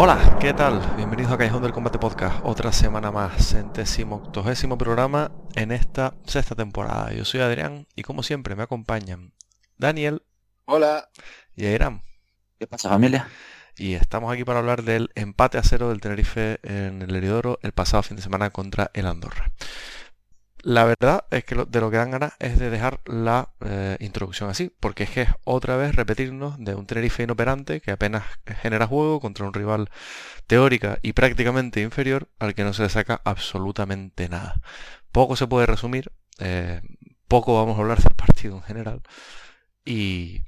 Hola, ¿qué tal? Bienvenidos a Callejón del Combate Podcast, otra semana más, centésimo octogésimo programa en esta sexta temporada. Yo soy Adrián y como siempre me acompañan Daniel. Hola. Y Airam. ¿Qué pasa familia? Y estamos aquí para hablar del empate a cero del Tenerife en el Heridoro el pasado fin de semana contra el Andorra. La verdad es que de lo que dan ganas es de dejar la eh, introducción así, porque es que es otra vez repetirnos de un Tenerife inoperante que apenas genera juego contra un rival teórica y prácticamente inferior al que no se le saca absolutamente nada. Poco se puede resumir, eh, poco vamos a hablar del partido en general y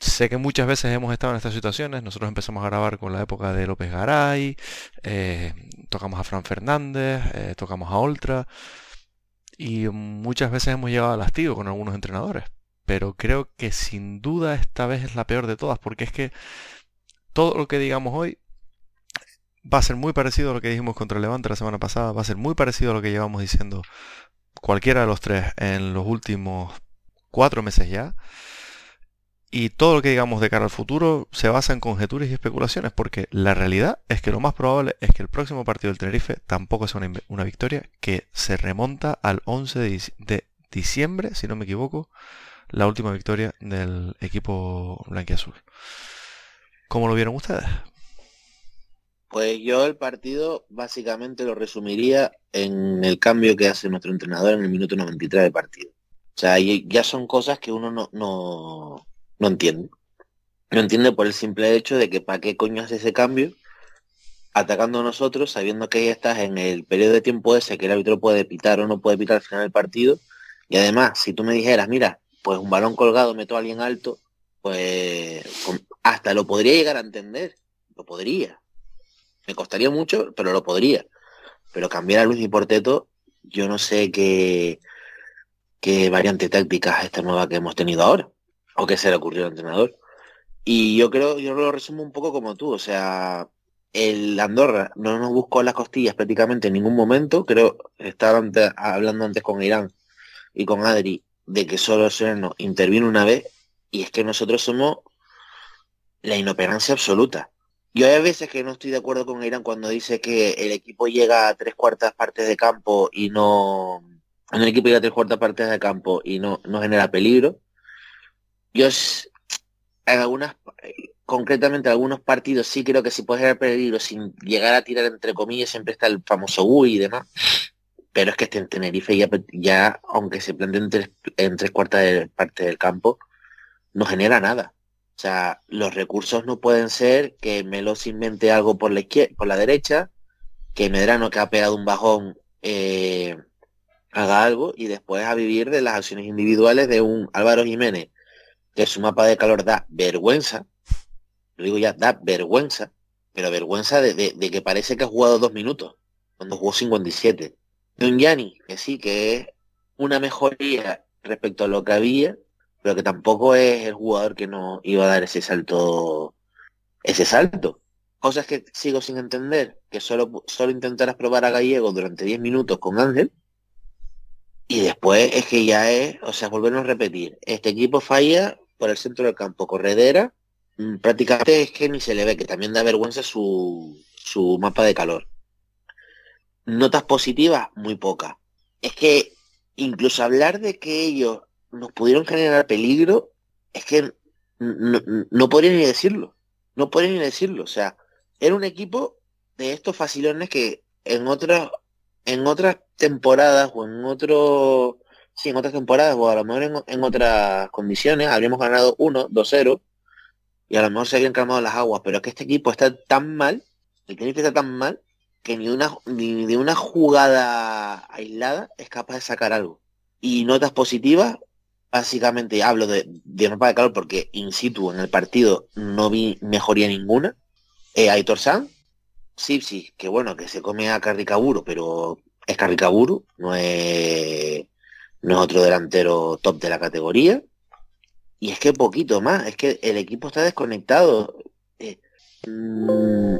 sé que muchas veces hemos estado en estas situaciones. Nosotros empezamos a grabar con la época de López Garay, eh, tocamos a Fran Fernández, tocamos a Oltra y muchas veces hemos llegado al hastío con algunos entrenadores. Pero creo que sin duda esta vez es la peor de todas, porque es que todo lo que digamos hoy va a ser muy parecido a lo que dijimos contra el Levante la semana pasada, va a ser muy parecido a lo que llevamos diciendo cualquiera de los tres en los últimos cuatro meses ya. Y todo lo que digamos de cara al futuro se basa en conjeturas y especulaciones, porque la realidad es que lo más probable es que el próximo partido del Tenerife tampoco sea una, victoria, que se remonta al 11 de, diciembre, si no me equivoco, la última victoria del equipo blanquiazul. ¿Cómo lo vieron ustedes? Pues yo el partido básicamente lo resumiría en el cambio que hace nuestro entrenador en el minuto 93 del partido. O sea, ya son cosas que uno no, no, no entiende. No entiende por el simple hecho de que para qué coño hace ese cambio atacando a nosotros sabiendo que ya estás en el periodo de tiempo ese que el árbitro puede pitar o no puede pitar al final del partido. Y además, si tú me dijeras, mira, pues un balón colgado meto a alguien alto, pues hasta lo podría llegar a entender. Lo podría. Me costaría mucho, pero lo podría. Pero cambiar a Luis y Porteto, yo no sé qué, qué variante táctica es esta nueva que hemos tenido ahora o qué se le ocurrió al entrenador. Y yo creo, yo lo resumo un poco como tú, o sea, el Andorra no nos buscó las costillas prácticamente en ningún momento, creo, estaba hablando antes con Irán y con Adri de que solo Sereno intervino una vez y es que nosotros somos la inoperancia absoluta. Yo hay veces que no estoy de acuerdo con Irán cuando dice que el equipo llega a tres cuartas partes de campo y no... El equipo llega a tres cuartas partes de campo y no, no genera peligro. Yo en algunas, concretamente en algunos partidos sí creo que sí puede haber peligro sin llegar a tirar entre comillas, siempre está el famoso UI y demás. Pero es que este en Tenerife ya, ya aunque se plantee en tres, en tres cuartas de parte del campo, no genera nada. O sea, los recursos no pueden ser que Melos invente algo por la izquierda, por la derecha, que Medrano que ha pegado un bajón eh, haga algo y después a vivir de las acciones individuales de un Álvaro Jiménez que su mapa de calor da vergüenza, lo digo ya, da vergüenza, pero vergüenza de, que parece que ha jugado dos minutos, cuando jugó 57. De un Yanni, que sí, que es una mejoría respecto a lo que había, pero que tampoco es el jugador que no iba a dar ese salto, ese salto. Cosas que sigo sin entender, que solo, solo intentarás probar a Gallego durante 10 minutos con Ángel, y después es que ya es, o sea, volvernos a repetir, este equipo falla por el centro del campo, corredera, mm, prácticamente es que ni se le ve, que también da vergüenza su, su mapa de calor. Notas positivas, muy pocas. Es que incluso hablar de que ellos nos pudieron generar peligro, es que no, no podría ni decirlo. No podría ni decirlo. O sea, era un equipo de estos facilones que en otras, en otras temporadas o en otro, sí, en otras temporadas o a lo mejor en, otras condiciones habríamos ganado 1, 2-0 y a lo mejor se habían calmado las aguas, pero es que este equipo está tan mal, el Tenerife está tan mal que ni una ni de una jugada aislada es capaz de sacar algo. Y notas positivas, básicamente hablo de, de mapa de calor porque in situ en el partido no vi mejoría ninguna. Eh, Aitor San, sí, sí, que bueno, que se come a Carricaburo, pero es Carricaburo, no es, no es otro delantero top de la categoría. Y es que poquito más, es que el equipo está desconectado. Eh, mm,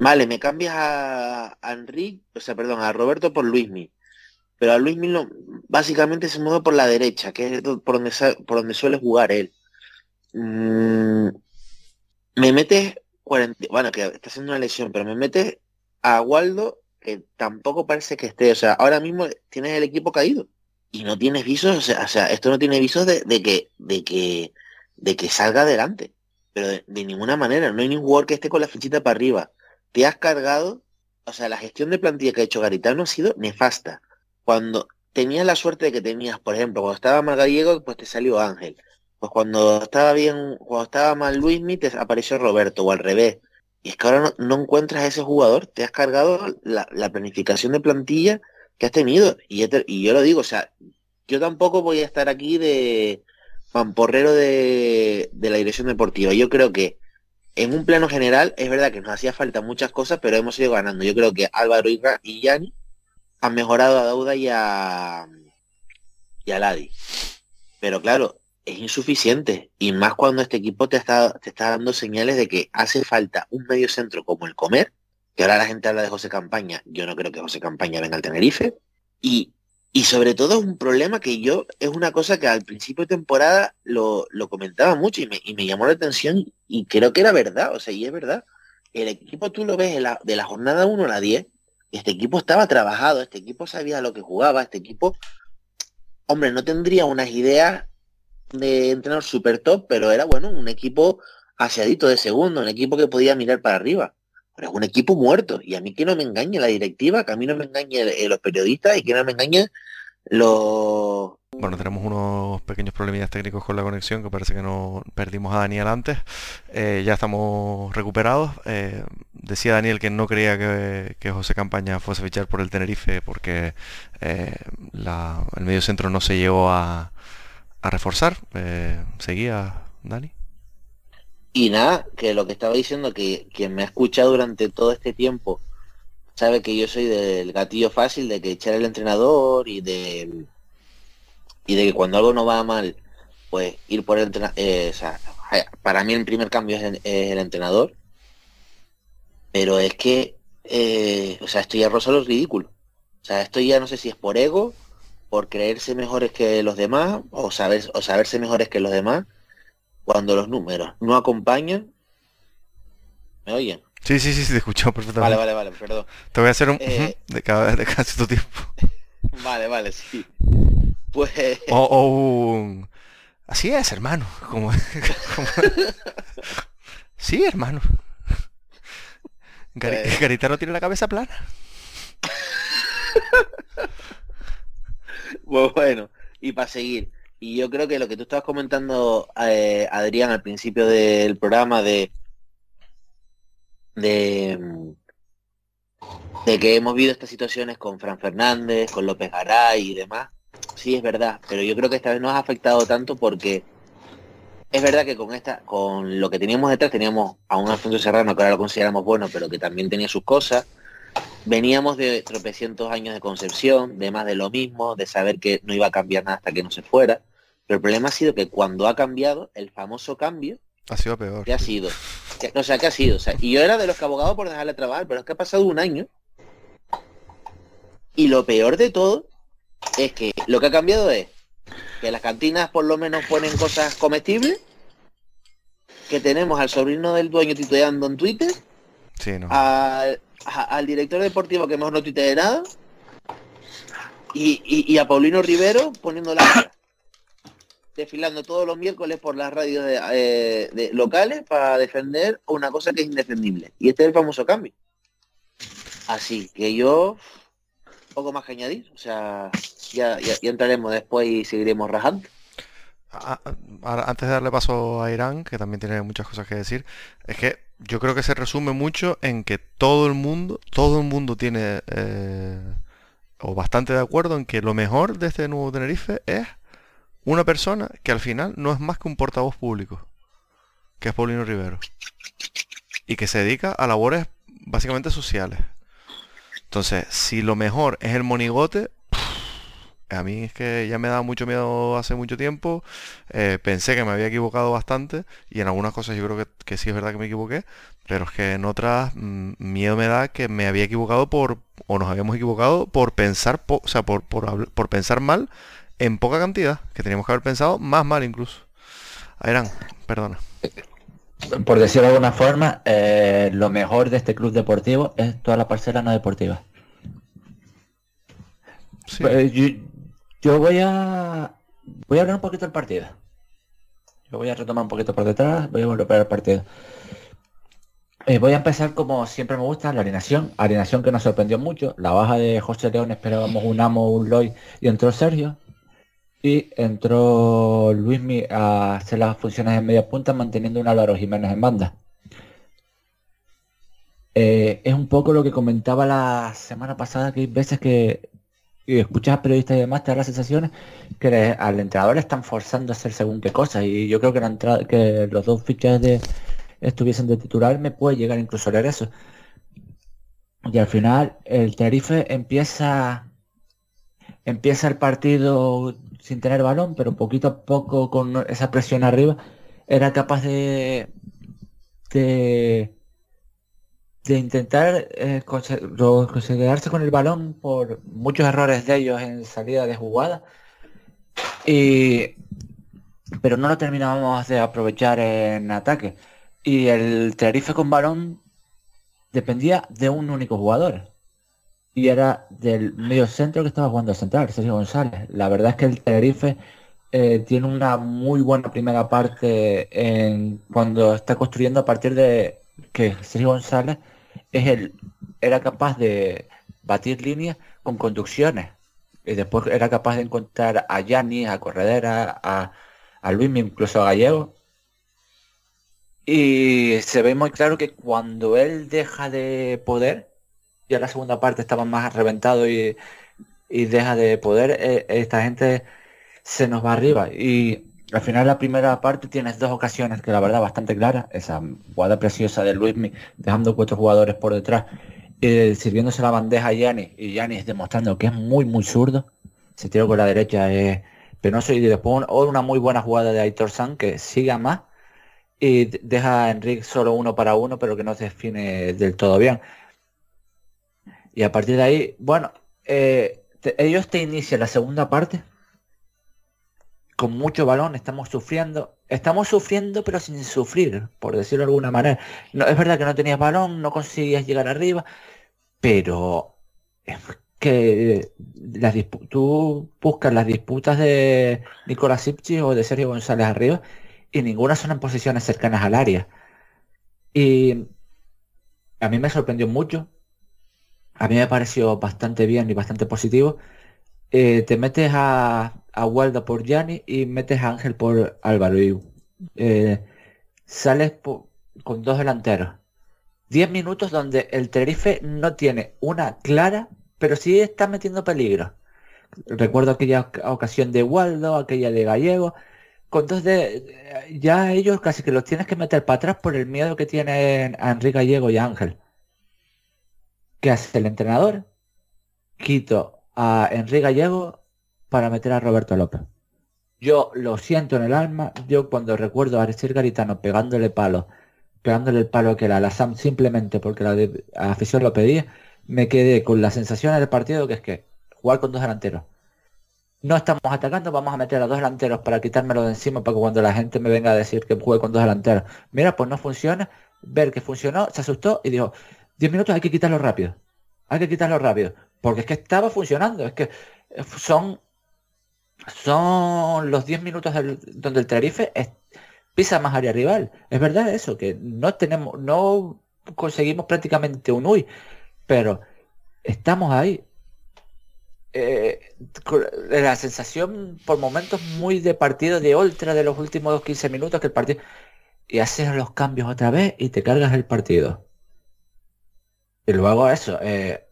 vale, me cambias a, Enrique, o sea, perdón, a Roberto por Luismi. Pero a Luismi no, básicamente se mueve por la derecha, que es por donde, por donde suele jugar él. Mm, me metes 40, bueno, que está haciendo una lesión, pero me metes a Waldo que tampoco parece que esté, o sea, ahora mismo tienes el equipo caído y no tienes visos, o sea, o sea esto no tiene visos de, que, de que, de que salga adelante, pero de, ninguna manera, no hay ningún jugador que esté con la fichita para arriba. Te has cargado, o sea, la gestión de plantilla que ha hecho Garitano ha sido nefasta. Cuando tenías la suerte de que tenías, por ejemplo, cuando estaba mal Gallego, pues te salió Ángel. Pues cuando estaba bien, cuando estaba mal Luismi, te apareció Roberto, o al revés. Y es que ahora no, encuentras a ese jugador, te has cargado la, planificación de plantilla que has tenido. Y, yo lo digo, o sea, yo tampoco voy a estar aquí de pamporrero de, la dirección deportiva. Yo creo que en un plano general es verdad que nos hacía falta muchas cosas, pero hemos ido ganando. Yo creo que Álvaro y Yanni han mejorado a Dauda y a, y a Ladi. Pero claro, es insuficiente. Y más cuando este equipo te está, te está dando señales de que hace falta un medio centro como el Comer, que ahora la gente habla de José Campaña, yo no creo que José Campaña venga al Tenerife. Y, y sobre todo es un problema que yo, es una cosa que al principio de temporada lo, lo comentaba mucho y me, y me, llamó la atención y creo que era verdad, o sea, y es verdad. El equipo tú lo ves de la, de la jornada 1 a la 10, este equipo estaba trabajado, este equipo sabía lo que jugaba, este equipo, hombre, no tendría unas ideas de entrenador super top, pero era bueno, un equipo aseadito de segundo, un equipo que podía mirar para arriba. Pero es un equipo muerto. Y a mí que no me engañe la directiva, que a mí no me engañe eh, los periodistas y que no me engañe los... Bueno, tenemos unos pequeños problemillas técnicos con la conexión, que parece que no perdimos a Daniel antes. Eh, ya estamos recuperados. Eh, decía Daniel que no creía que, José Campaña fuese a fichar por el Tenerife porque el medio centro no se llevó a, a reforzar. ¿Seguía, Dani? Y nada, que lo que estaba diciendo, que quien me ha escuchado durante todo este tiempo sabe que yo soy del gatillo fácil de que echar el entrenador y de y de que cuando algo no va mal, pues ir por el entrenador. Eh, para mí el primer cambio es el, entrenador. Pero es que, eh, o sea, esto ya rosa los ridículos. O sea, esto ya no sé si es por ego por creerse mejores que los demás o, saber, o saberse mejores que los demás cuando los números no acompañan. ¿Me oyen? Sí, sí, sí, te escucho perfectamente. Vale, vale, vale, perdón. Te voy a hacer un eh, de cada de casi tu tiempo. Vale, vale, sí. Pues. O, un. Así es, hermano. Como... sí, hermano. Garita pues no tiene la cabeza plana. Pues bueno, y para seguir. Y yo creo que lo que tú estabas comentando, eh, Adrián, al principio del programa de, de, de que hemos vivido estas situaciones con Fran Fernández, con López Garay y demás, sí es verdad, pero yo creo que esta vez no ha afectado tanto porque es verdad que con esta, con lo que teníamos detrás, teníamos a un Alfonso Serrano que ahora lo consideramos bueno, pero que también tenía sus cosas. Veníamos de tropecientos años de concepción, de más de lo mismo, de saber que no iba a cambiar nada hasta que no se fuera. Pero el problema ha sido que cuando ha cambiado, el famoso cambio, ha sido peor. ¿Qué ha sido? o sea, ¿qué ha sido? O sea, y yo era de los que abogado por dejarle trabajar, pero es que ha pasado un año. Y lo peor de todo es que lo que ha cambiado es que las cantinas por lo menos ponen cosas comestibles, que tenemos al sobrino del dueño titubeando en Twitter, sí, no. al, director deportivo que mejor no tuitea nada, y, a Paulino Rivero poniendo la desfilando todos los miércoles por las radios eh, de, locales para defender una cosa que es indefendible. Y este es el famoso cambio. Así que yo poco más que añadir. O sea, ya, ya, entraremos después y seguiremos rajando. Antes de darle paso a Irán, que también tiene muchas cosas que decir, es que yo creo que se resume mucho en que todo el mundo, todo el mundo tiene eh, o bastante de acuerdo en que lo mejor de este nuevo Tenerife es una persona que al final no es más que un portavoz público, que es Paulino Rivero, y que se dedica a labores básicamente sociales. Entonces, si lo mejor es el monigote, a mí es que ya me da mucho miedo hace mucho tiempo. Eh, pensé que me había equivocado bastante y en algunas cosas yo creo que, sí es verdad que me equivoqué, pero es que en otras mm, miedo me da que me había equivocado por, o nos habíamos equivocado por pensar, o sea, por, por, pensar mal en poca cantidad, que teníamos que haber pensado más mal incluso. Ayrán, perdona. Por decirlo de alguna forma, eh, lo mejor de este club deportivo es toda la parcela no deportiva. Pues, yo, voy a voy a hablar un poquito del partido. Yo voy a retomar un poquito por detrás, voy a volver al partido. Eh, voy a empezar como siempre me gusta, la alineación. Alineación que nos sorprendió mucho. La baja de José León esperábamos un Amo, un Loy y entró Sergio. Y entró Luismi a hacer las funciones en media punta manteniendo un Álvaro Jiménez en banda. Eh, es un poco lo que comentaba la semana pasada, que hay veces que escuchas a periodistas y demás, te da las sensaciones que al entrenador le están forzando a hacer según qué cosas. Y yo creo que, la que los dos fichajes de, estuviesen de titular me puede llegar incluso a leer eso. Y al final el Tenerife empieza empieza el partido sin tener balón, pero poquito a poco con esa presión arriba, era capaz de, intentar eh, considerarse con el balón por muchos errores de ellos en salida de jugada. Y, pero no lo terminábamos de aprovechar en ataque. Y el Tenerife con balón dependía de un único jugador y era del medio centro que estaba jugando central, Sergio González. La verdad es que el Tenerife eh, tiene una muy buena primera parte en, cuando está construyendo a partir de que Sergio González es el, era capaz de batir líneas con conducciones. Y después era capaz de encontrar a Yanni, a Corredera, a, a Luis, incluso a Gallego. Y se ve muy claro que cuando él deja de poder, ya la segunda parte estaba más reventado y, deja de poder, eh, esta gente se nos va arriba. Y al final la primera parte tienes dos ocasiones que la verdad bastante claras. Esa jugada preciosa de Luismi dejando cuatro jugadores por detrás, eh, sirviéndose la bandeja a Yanis y Yanis demostrando que es muy muy zurdo. Se tiró con la derecha es penoso y después una muy buena jugada de Aitor San que siga más y deja a Enrique solo uno para uno pero que no se define del todo bien. Y a partir de ahí, bueno, eh, ellos te inician la segunda parte con mucho balón, estamos sufriendo. Estamos sufriendo pero sin sufrir, por decirlo de alguna manera. No, es verdad que no tenías balón, no conseguías llegar arriba, pero es que las tú buscas las disputas de Nicolás Sipchi o de Sergio González arriba y ninguna son en posiciones cercanas al área. Y a mí me sorprendió mucho a mí me pareció bastante bien y bastante positivo. Eh, te metes a, a Waldo por Gianni y metes a Ángel por Álvaro y eh, sales con dos delanteros. Diez minutos donde el Tenerife no tiene una clara, pero sí está metiendo peligro. Recuerdo aquella ocasión de Waldo, aquella de Gallego, con dos de ya ellos casi que los tienes que meter para atrás por el miedo que tienen a Enrique Gallego y Ángel. ¿Qué hace el entrenador? Quito a Enrique Gallego para meter a Roberto López. Yo lo siento en el alma, yo cuando recuerdo a Aristide Garitano pegándole palo, pegándole el palo que era la SAM simplemente porque la, afición lo pedía, me quedé con la sensación del partido que es que jugar con dos delanteros. No estamos atacando, vamos a meter a dos delanteros para quitármelo de encima para que cuando la gente me venga a decir que juegue con dos delanteros. Mira, pues no funciona. Ver que funcionó, se asustó y dijo, 10 minutos hay que quitarlo rápido. Hay que quitarlo rápido. Porque es que estaba funcionando. Es que son son los 10 minutos donde el Tenerife pisa más área rival. Es verdad eso, que no tenemos, no conseguimos prácticamente un UI, pero estamos ahí. Eh, la sensación por momentos muy de partido de ultra de los últimos 15 minutos que el partido y haces los cambios otra vez y te cargas el partido. Y luego eso, eh,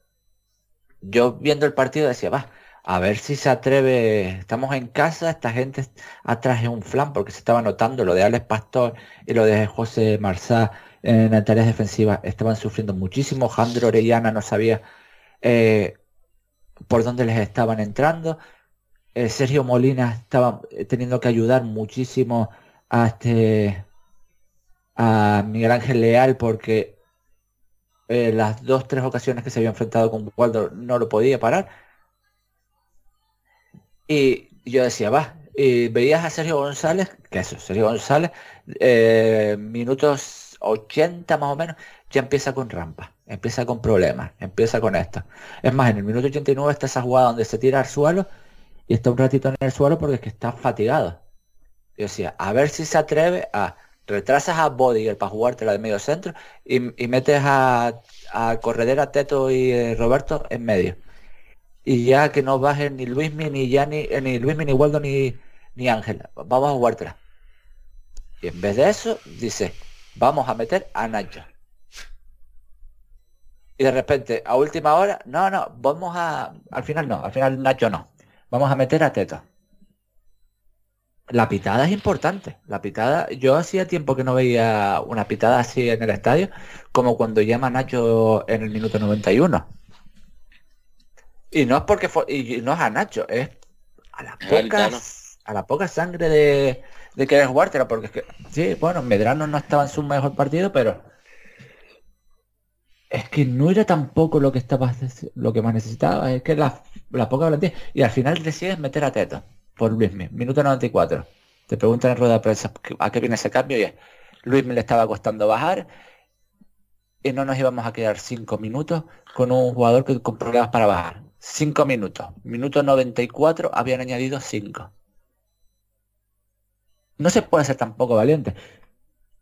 yo viendo el partido decía, va, a ver si se atreve. Estamos en casa, esta gente atrás en un flan porque se estaba notando lo de Alex Pastor y lo de José Marzá en las tareas defensivas. Estaban sufriendo muchísimo. Jandro Orellana no sabía eh, por dónde les estaban entrando. Eh, Sergio Molina estaba teniendo que ayudar muchísimo a este a Miguel Ángel Leal porque eh, las dos tres ocasiones que se había enfrentado con Waldo no lo podía parar y yo decía, va, y veías a Sergio González, que eso, Sergio González, eh, minutos 80 más o menos, ya empieza con rampa, empieza con problemas, empieza con esto. Es más, en el minuto 89 está esa jugada donde se tira al suelo y está un ratito en el suelo porque es que está fatigado. Yo decía, a ver si se atreve a retrasas a Bodiger para jugártela de medio centro y, metes a, a Corredera, Teto y eh, Roberto en medio y ya que no bajen ni Luismi, ni Yanni, eh, ni Luismi, ni Waldo, ni, ni Ángel. Vamos a jugártela. Y en vez de eso, dice, vamos a meter a Nacho. Y de repente, a última hora, no, no, vamos a. Al final no, al final Nacho no. Vamos a meter a Teto. La pitada es importante. La pitada, yo hacía tiempo que no veía una pitada así en el estadio, como cuando llama Nacho en el minuto 91 y no es porque y no es a Nacho, es a la poca, a la poca sangre de, de querer jugártela, porque es que, sí, bueno, Medrano no estaba en su mejor partido, pero es que no era tampoco lo que estaba lo que más necesitaba, es que la, la poca valentía. Y al final decides meter a Teto por Luismi, minuto 94. Te preguntan en rueda de prensa a qué viene ese cambio y es Luismi le estaba costando bajar y no nos íbamos a quedar cinco minutos con un jugador que con problemas para bajar. 5 minutos. Minuto 94 habían añadido 5. No se puede ser tampoco valiente.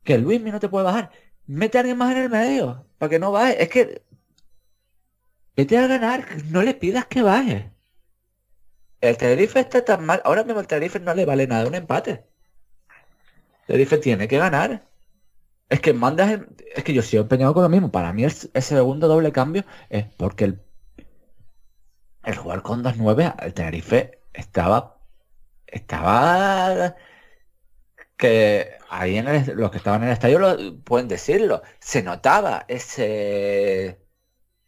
Que Luis no te puede bajar. Mete a alguien más en el medio. Para que no baje. Es que. Vete a ganar. No le pidas que baje. El Tenerife está tan mal. Ahora mismo el Tenerife no le vale nada un empate. El Tenerife tiene que ganar. Es que mandas. Es que yo sigo empeñado con lo mismo. Para mí el, el segundo doble cambio es porque el el jugar con 2-9, el Tenerife estaba. Estaba. Que ahí en el, los que estaban en el estadio lo, pueden decirlo. Se notaba ese.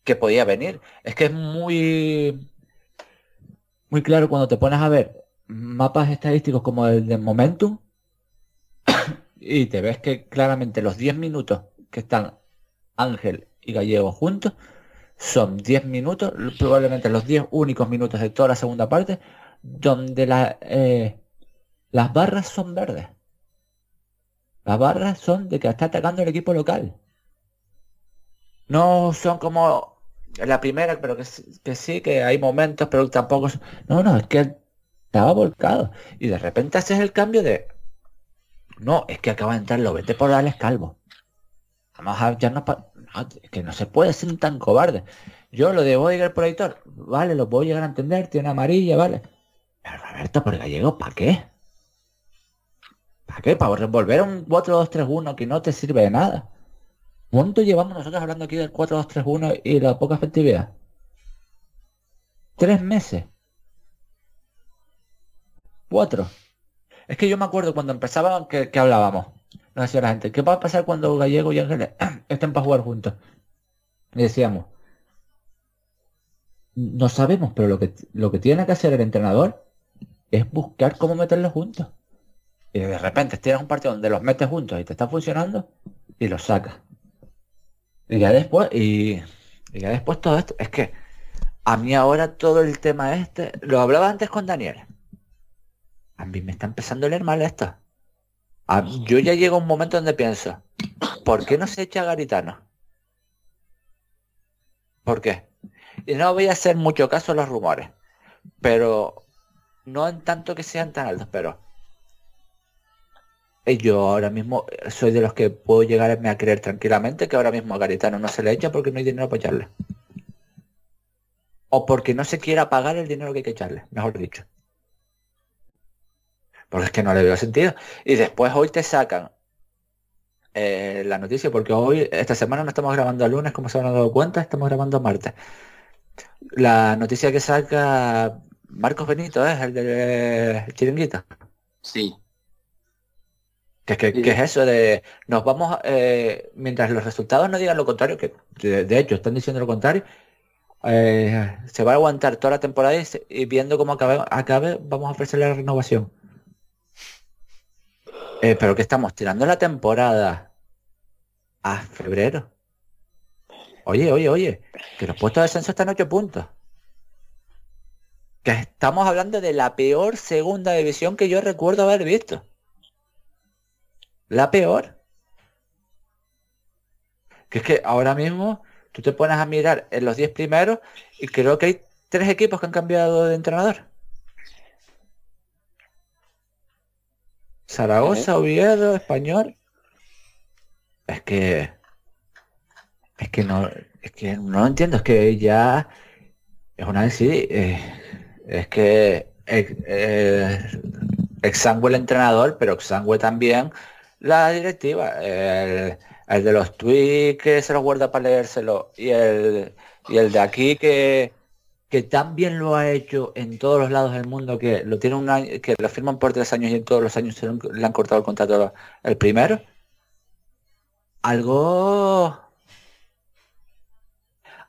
que podía venir. Es que es muy. Muy claro cuando te pones a ver mapas estadísticos como el de Momentum y te ves que claramente los 10 minutos que están Ángel y Gallego juntos son 10 minutos, probablemente los 10 únicos minutos de toda la segunda parte, donde la, eh, las barras son verdes. Las barras son de que está atacando el equipo local. No son como la primera, pero que, sí, que hay momentos, pero tampoco... No, no, es que estaba volcado. Y de repente haces el cambio de... No, es que acaba de entrar, lo vete por darles Calvo. Vamos a ya no que no se puede ser tan cobarde. Yo lo de Bodiger por editor, vale, lo puedo llegar a entender, tiene amarilla, vale. Pero Roberto por gallego, ¿para qué? ¿Para qué? ¿Para volver a un 4-2-3-1 que no te sirve de nada? ¿Cuánto llevamos nosotros hablando aquí del 4-2-3-1 y la poca efectividad? Tres meses. Cuatro. Es que yo me acuerdo cuando empezaba que, hablábamos. No decía la gente, ¿qué va a pasar cuando Gallego y Ángeles estén para jugar juntos? Y decíamos, no sabemos, pero lo que, lo que tiene que hacer el entrenador es buscar cómo meterlos juntos. Y de repente tienes un partido donde los metes juntos y te está funcionando y los sacas. Y ya después, y, ya después todo esto, es que a mí ahora todo el tema este, lo hablaba antes con Daniel. A mí me está empezando a leer mal esto. Yo ya llego a un momento donde pienso, ¿por qué no se echa Garitano? ¿Por qué? Y no voy a hacer mucho caso a los rumores, pero no en tanto que sean tan altos, pero yo ahora mismo soy de los que puedo llegarme a creer tranquilamente que ahora mismo a Garitano no se le echa porque no hay dinero para echarle. O porque no se quiera pagar el dinero que hay que echarle, mejor dicho. Porque es que no le veo sentido. Y después hoy te sacan eh, la noticia, porque hoy, esta semana no estamos grabando el lunes, como se han dado cuenta, estamos grabando martes. La noticia que saca Marcos Benito es el de Chiringuita. Sí. ¿Qué, es eso de nos vamos, eh, mientras los resultados no digan lo contrario, que de, hecho están diciendo lo contrario, eh, se va a aguantar toda la temporada y, viendo cómo acabe, acabe, vamos a ofrecerle la renovación. Eh, pero que estamos tirando la temporada a febrero. Oye, oye, oye, que los puestos de descenso están 8 puntos. Que estamos hablando de la peor segunda división que yo recuerdo haber visto la peor. Que es que ahora mismo tú te pones a mirar en los 10 primeros y creo que hay tres equipos que han cambiado de entrenador. Zaragoza, Oviedo, Español. Es que es que no es que no lo entiendo, es que ya es una sí, eh, es que eh, eh, exangüe el entrenador, pero exangüe también la directiva, el, de los tweets que se los guarda para leérselo y el, y el de aquí que, que también lo ha hecho en todos los lados del mundo, que lo tiene un año, que lo firman por tres años y en todos los años se le han cortado el contrato el primero. Algo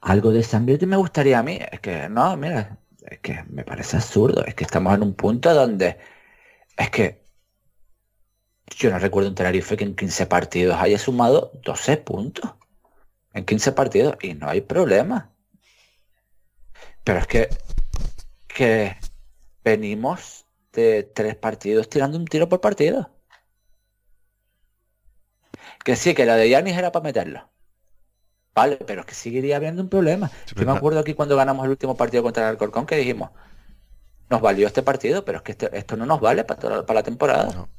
algo de sangre me gustaría a mí. Es que no, mira, es que me parece absurdo. Es que estamos en un punto donde es que yo no recuerdo un Tenerife que en 15 partidos haya sumado 12 puntos. En 15 partidos y no hay problema. Pero es que, que venimos de tres partidos tirando un tiro por partido. Que sí, que la de Yanis era para meterlo. Vale, pero es que seguiría habiendo un problema. Yo me acuerdo aquí cuando ganamos el último partido contra el Alcorcón que dijimos, nos valió este partido, pero es que este, esto no nos vale para, para la temporada.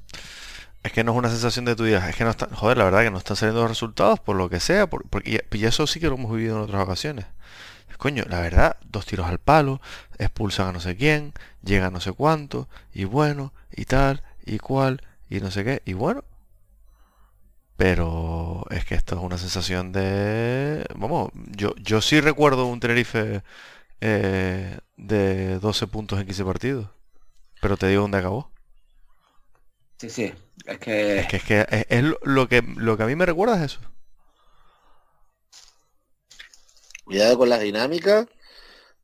Es que no es una sensación de tu vida, es que no está, joder, la verdad que no están saliendo los resultados por lo que sea, porque y, eso sí que lo hemos vivido en otras ocasiones. Coño, la verdad, dos tiros al palo, expulsan a no sé quién, llega a no sé cuánto, y bueno, y tal, y cual, y no sé qué, y bueno. Pero es que esto es una sensación de... Vamos, yo, yo sí recuerdo un Tenerife eh, de 12 puntos en 15 partidos, pero te digo dónde acabó. Sí, sí, es que... Es que, es, lo, que, lo que a mí me recuerda es eso. Cuidado con las dinámicas,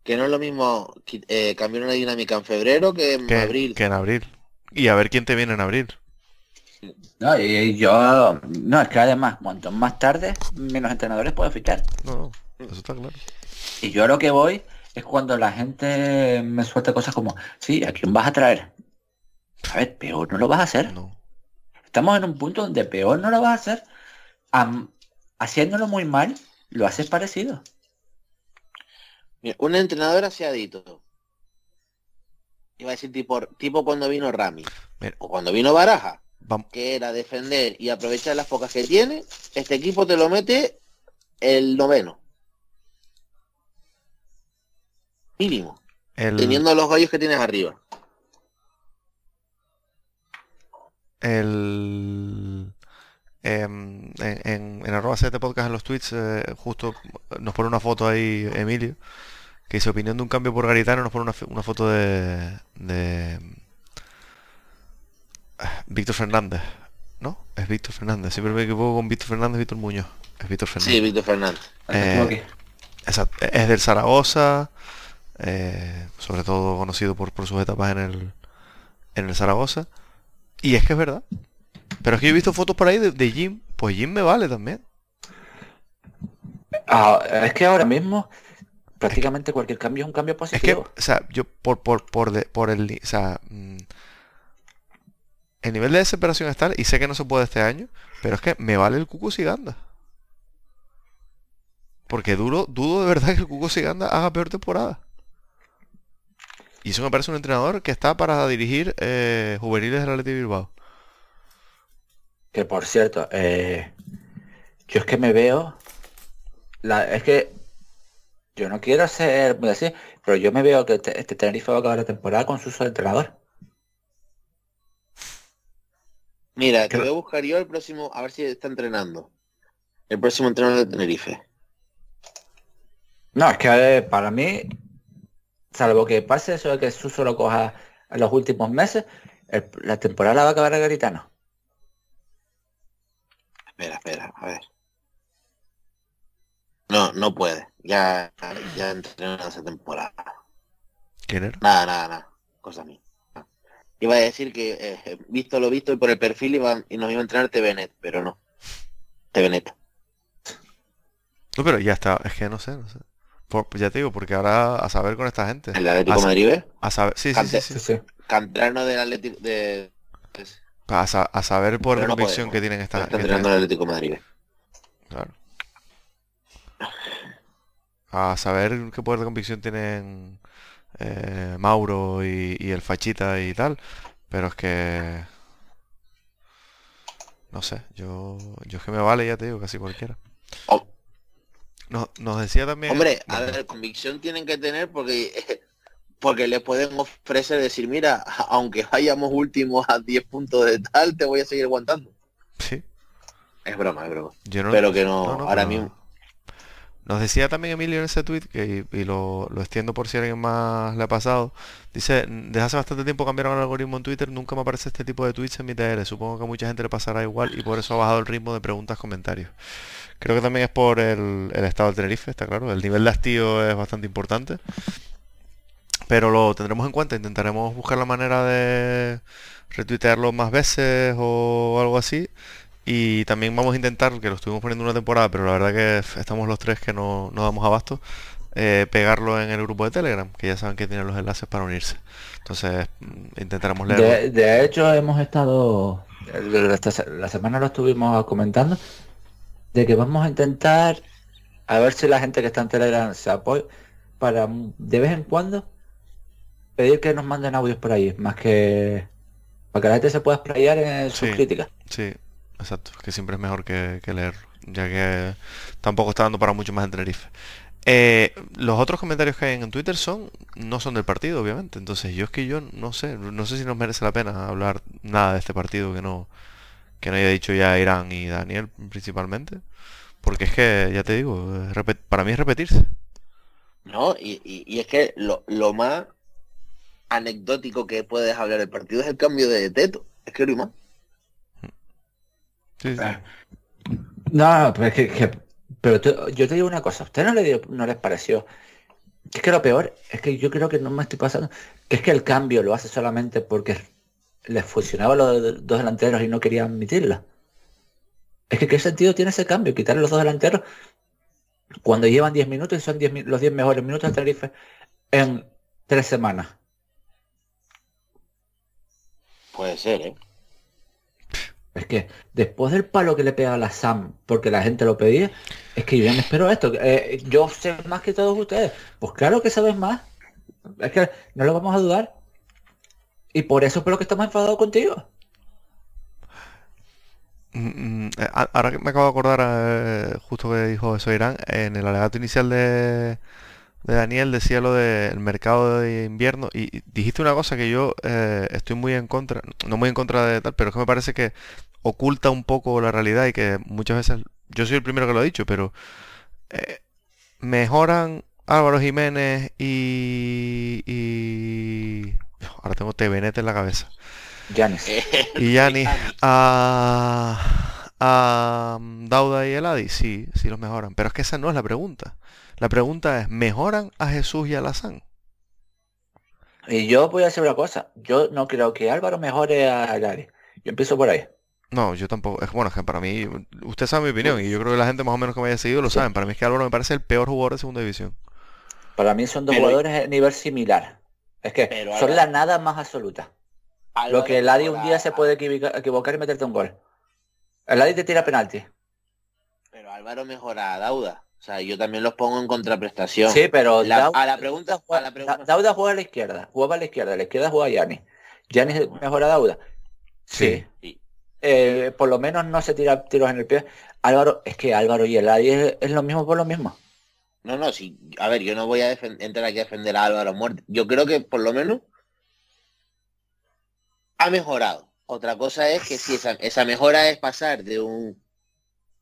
que no es lo mismo eh, cambiar una dinámica en febrero que en abril. Que en abril. Y a ver quién te viene en abril. No, y yo... No, es que además, cuanto más tarde, menos entrenadores puedo fichar. No, eso está claro. Y yo lo que voy es cuando la gente me suelta cosas como, sí, ¿a quién vas a traer? A ver, peor no lo vas a hacer. No. Estamos en un punto donde peor no lo vas a hacer. haciéndolo muy mal, lo haces parecido. Un entrenador asiadito. Iba a decir tipo, tipo cuando vino Rami. O cuando vino Baraja. Que era defender y aprovechar las pocas que tiene. Este equipo te lo mete el noveno. Mínimo. Teniendo los gallos que tienes arriba. el em, en, en, arroba 7 podcast en los tweets eh, justo nos pone una foto ahí Emilio que dice opinión de un cambio por Garitano nos pone una, foto de, de Víctor Fernández, ¿no? Es Víctor Fernández. Siempre me equivoco con Víctor Fernández Víctor Muñoz. Es Víctor Fernández. Sí, Víctor Fernández. Eh, exacto. Es del Zaragoza. eh, sobre todo conocido por, por sus etapas en el, en el Zaragoza. Y es que es verdad. Pero es que yo he visto fotos por ahí de, de Jim. Pues Jim me vale también. Ah, es que ahora mismo prácticamente cualquier cambio es un cambio Es que, positivo. o sea, yo por, por, por, de- por el, o sea, mm, el nivel de desesperación es tal, y sé que no se puede este año, pero es que me vale el Cuco Siganda. Porque duro, dudo de verdad que el Cuco Siganda haga peor temporada. Y eso me parece un entrenador que está para dirigir eh, juveniles del Athletic Bilbao. Que por cierto, eh, yo es que me veo, la, es que yo no quiero ser muy así, pero yo me veo que este, este Tenerife va a acabar la temporada con su solo entrenador. Mira, te voy a buscar yo el próximo, a ver si está entrenando. El próximo entrenador de Tenerife. No, es que para mí, salvo que pase eso de que Suso lo coja en los últimos meses, el- la temporada la va a acabar el Garitano. Espera, espera, a ver. No, no puede. Ya, ya entrenó esa temporada. ¿Quién era? Nada, nada, nada. Cosa mía. Iba a decir que, eh, visto lo visto, y por el perfil iba, y nos iba a entrenar TVNet, pero no. TVNet. No, pero ya está, es que no sé, no sé. Por- ya te digo, porque ahora a saber con esta gente. El Atlético sí. Madrid B. A saber, sí, sí, sí, Cante- sí. Sí, sí. Canterano del Atlético de... pues, A, sa- a saber por la no convicción podemos. que tienen esta, está que entrenando el Atlético Madrid B. Claro. A saber qué poder de convicción tienen eh, Mauro y, y el Fachita y tal. Pero es que... No sé, yo, yo es que me vale, ya te digo, casi cualquiera. Oh, Nos, nos decía también... Hombre, a Bueno, ver, convicción tienen que tener porque porque le pueden ofrecer decir, mira, aunque vayamos últimos a 10 puntos de tal, te voy a seguir aguantando. Sí, Es broma, es broma. yo no... Pero que no, no, no, ahora mismo. Nos decía también Emilio en ese tweet, que, y lo, lo extiendo por si alguien más le ha pasado, dice, desde hace bastante tiempo cambiaron el algoritmo en Twitter, nunca me aparece este tipo de tweets en mi TR, supongo que a mucha gente le pasará igual y por eso ha bajado el ritmo de preguntas, comentarios. Creo que también es por el, el estado del Tenerife, está claro, el nivel de hastío es bastante importante, pero lo tendremos en cuenta, intentaremos buscar la manera de retuitearlo más veces o algo así. Y también vamos a intentar, que lo estuvimos poniendo una temporada, pero la verdad que estamos los tres que no, no damos abasto, eh, pegarlo en el grupo de Telegram, que ya saben que tienen los enlaces para unirse. Entonces mm, intentaremos leerlo. De, de hecho, hemos estado, la semana lo estuvimos comentando, de que vamos a intentar a ver si la gente que está en Telegram se apoya para mm, de vez en cuando pedir que nos manden audios por ahí, más que para que la gente se pueda explayar en sus Sí. críticas. Sí, exacto, que siempre es mejor que, que leerlo, ya que tampoco está dando para mucho más en Tenerife. Eh, los otros comentarios que hay en Twitter son no son del partido, obviamente. Entonces yo es que yo no sé, no sé si nos merece la pena hablar nada de este partido que no que no haya dicho ya Irán y Daniel principalmente, porque es que ya te digo, para mí es repetirse. ¿No? Y, y- es que lo, lo más anecdótico que puedes hablar del partido es el cambio de teto. Es que lo más. Sí. No, pero es que, pero yo te digo una cosa, ¿a usted no, le dio- no les pareció? Es que lo peor es que yo creo que no me estoy pasando, que es que el cambio lo hace solamente porque les funcionaba los de- dos delanteros y no querían admitirlo. Es que qué sentido tiene ese cambio, quitarle los dos delanteros cuando llevan 10 minutos y son 10 mi- los 10 mejores minutos del Tenerife en tres semanas. Puede ser, ¿eh? Es que después del palo que le pega a la Sam, porque la gente lo pedía, es que yo me espero esto. Eh, yo sé más que todos ustedes. Pues claro que sabes más. Es que no lo vamos a dudar. Y por eso es por lo que estamos enfadados contigo. Mm, mm, eh, Ahora que me acabo de acordar, eh, justo que dijo eso Irán, en el alegato inicial de, de Daniel decía lo del mercado de invierno y y dijiste una cosa que yo eh, estoy muy en contra, no muy en contra de tal, pero es que me parece que oculta un poco la realidad y que muchas veces, yo soy el primero que lo ha dicho, pero eh, mejoran Álvaro Jiménez y, y... Ahora tengo TVNet en la cabeza. Yanis. y Yanis a, a Dauda y Eladi, sí, sí los mejoran. Pero es que esa no es la pregunta. La pregunta es, ¿mejoran a Jesús y a Lazán? Y yo voy a decir una cosa. Yo no creo que Álvaro mejore a Eladi. Yo empiezo por ahí. No, yo tampoco. Es bueno, es que para mí, usted sabe mi opinión y yo creo que la gente más o menos que me haya seguido lo saben. Para mí es que Álvaro me parece el peor jugador de segunda división. Para mí son dos jugadores de nivel similar. Es que son la nada más absoluta. Lo que el Adi un día se puede equivocar y meterte un gol. El Adi te tira penalti. Pero Álvaro mejora a Dauda. O sea, yo también los pongo en contraprestación. Sí, pero a la pregunta, juega, Dauda juega a la izquierda, juega a la izquierda, a la izquierda juega Yanis. Yanis mejora a Dauda. Sí. Eh, por lo menos no se tira tiros en el pie. Álvaro, es que Álvaro y el Adi es, lo mismo por lo mismo. No, no, sí. A ver, yo no voy a entrar aquí a defender a Álvaro muerte. Yo creo que por lo menos ha mejorado. Otra cosa es que si esa, mejora es pasar de un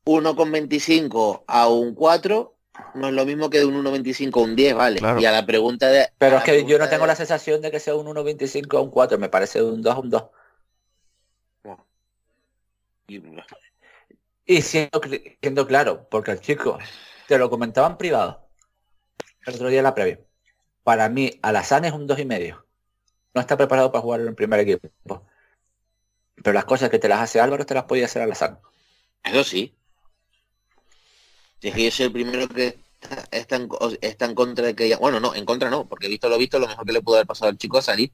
1,25 a un 4, no es lo mismo que de un 1,25 a un 10, ¿vale? Y a la pregunta de... Pero es que yo no tengo la sensación de que sea un 1,25 a un 4, me parece un 2 a un 2. Y, siendo, siendo, claro, porque el chico, te lo comentaba en privado, el otro día en la previa. Para mí, Alazán es un 2,5. y medio. No está preparado para jugar en el primer equipo. Pero las cosas que te las hace Álvaro te las podía hacer Alazán. Eso sí. Si es que yo soy el primero que está en, está en contra de que ella. Bueno, no, en contra no, porque visto lo visto, lo mejor que le pudo haber pasado al chico es salir.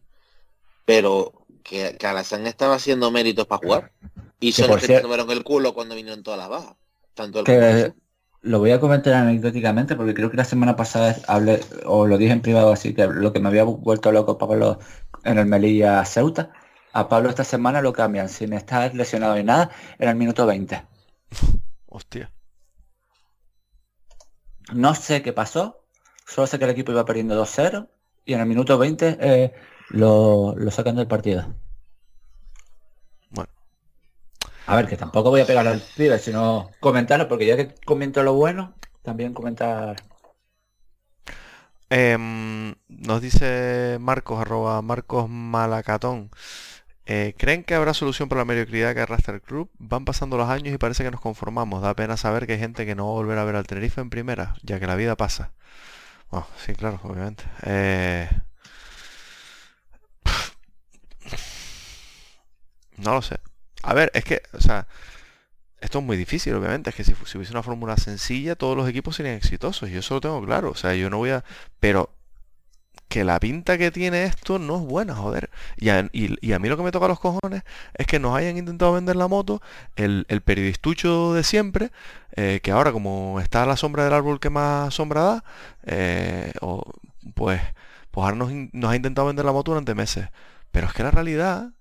Pero que, que Alazán estaba haciendo méritos para jugar. Y son los que tomaron el culo cuando vinieron todas las bajas. Tanto el lo voy a comentar anecdóticamente porque creo que la semana pasada hablé, o lo dije en privado, así que lo que me había vuelto loco Pablo en el Melilla Ceuta, a Pablo esta semana lo cambian sin estar lesionado ni nada en el minuto 20. Hostia. No sé qué pasó, solo sé que el equipo iba perdiendo 2-0 y en el minuto 20 eh, lo, lo sacan del partido. A ver, que tampoco voy a pegar al pibe, sino comentarlo, porque ya que comento lo bueno, también comentar. Em, nos dice Marcos, arroba Marcos Malacatón. Eh, ¿Creen que habrá solución para la mediocridad que arrastra el club? Van pasando los años y parece que nos conformamos. Da pena saber que hay gente que no va a volver a ver al Tenerife en primera, ya que la vida pasa. Bueno, sí, claro, obviamente. Eh, no lo sé. A ver, es que, o sea, esto es muy difícil, obviamente. Es que si, hubiese una fórmula sencilla, todos los equipos serían exitosos. Yo eso lo tengo claro. O sea, yo no voy a. Pero que la pinta que tiene esto no es buena, joder. Y a, a mí lo que me toca los cojones es que nos hayan intentado vender la moto el, periodistucho de siempre, eh, que ahora como está a la sombra del árbol que más sombra da, eh, o, pues, pues ahora nos, nos ha intentado vender la moto durante meses. Pero es que la realidad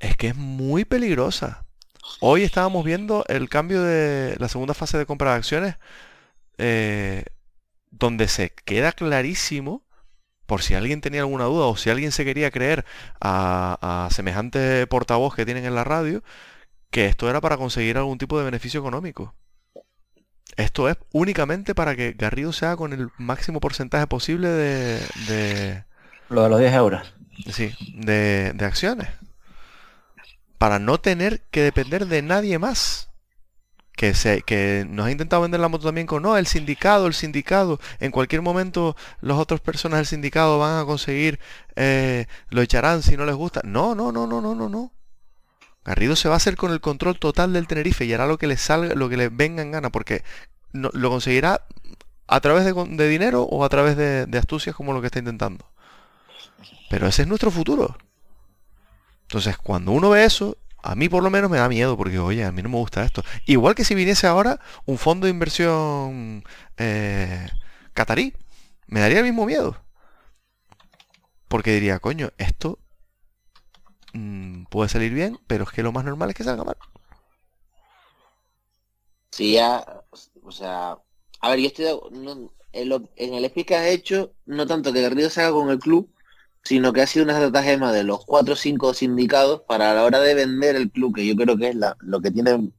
es que es muy peligrosa. Hoy estábamos viendo el cambio de la segunda fase de compra de acciones, eh, donde se queda clarísimo, por si alguien tenía alguna duda o si alguien se quería creer a, semejante portavoz que tienen en la radio, que esto era para conseguir algún tipo de beneficio económico. Esto es únicamente para que Garrido sea con el máximo porcentaje posible de... de Lo de los 10 euros. Sí, de, de acciones para no tener que depender de nadie más. Que, se, que nos ha intentado vender la moto también con, no, el sindicato, el sindicato, en cualquier momento las otras personas del sindicato van a conseguir, eh, lo echarán si no les gusta. No, no, no, no, no, no, no. Garrido se va a hacer con el control total del Tenerife y hará lo que le salga, lo que le venga en gana, porque no, lo conseguirá a través de, dinero o a través de, de astucias como lo que está intentando. Pero ese es nuestro futuro. Entonces, cuando uno ve eso, a mí por lo menos me da miedo porque, oye, a mí no me gusta esto. Igual que si viniese ahora un fondo de inversión eh, catarí, me daría el mismo miedo. Porque diría, coño, esto mm, puede salir bien, pero es que lo más normal es que salga mal. Sí, ya, o sea, a ver, yo estoy en, el speak que has hecho, no tanto que Garrido se haga con el club, sino que ha sido una estratagema de los cuatro o cinco sindicados para a la hora de vender el club, que yo creo que es la, lo que tienen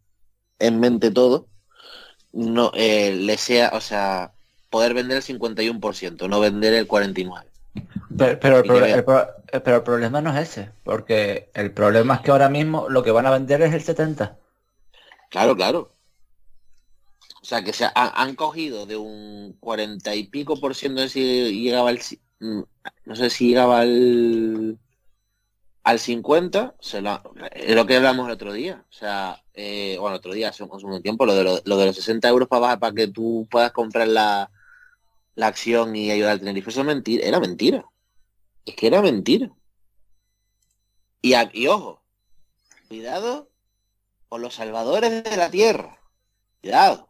en mente todo, no eh, le sea, o sea, poder vender el 51%, no vender el 49%. Pero, el problema no es ese, porque el problema es que ahora mismo lo que van a vender es el 70. Claro, claro. O sea, que se han cogido de un 40 y pico por ciento de si llegaba al... No sé si llegaba al... Al 50, se lo, es lo que hablamos el otro día. O sea, eh, bueno, otro día, hace un, tiempo, lo de, lo, de los 60 euros para bajar para que tú puedas comprar la, la acción y ayudar al Tenerife, eso mentira, era mentira. Es que era mentira. Y, y ojo, cuidado con los salvadores de la tierra. Cuidado.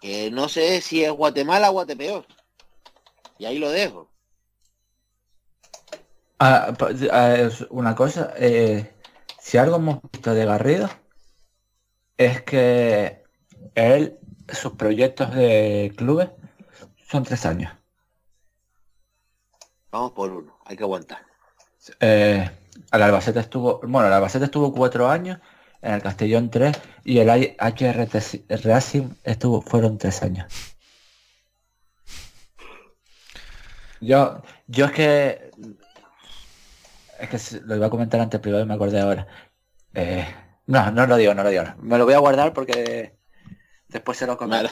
Que no sé si es Guatemala o Guatepeor. Y ahí lo dejo. Ah, ah una cosa, eh, si algo hemos visto de Garrido es que él, sus proyectos de clubes son tres años. Vamos por uno, hay que aguantar. Eh, al Albacete estuvo, bueno, el Albacete estuvo cuatro años, en el Castellón tres y el HRT Racing estuvo, fueron tres años. Yo, yo es que es que lo iba a comentar antes privado y me acordé ahora. Eh, no, no lo digo, no lo digo. Me lo voy a guardar porque después se lo comento.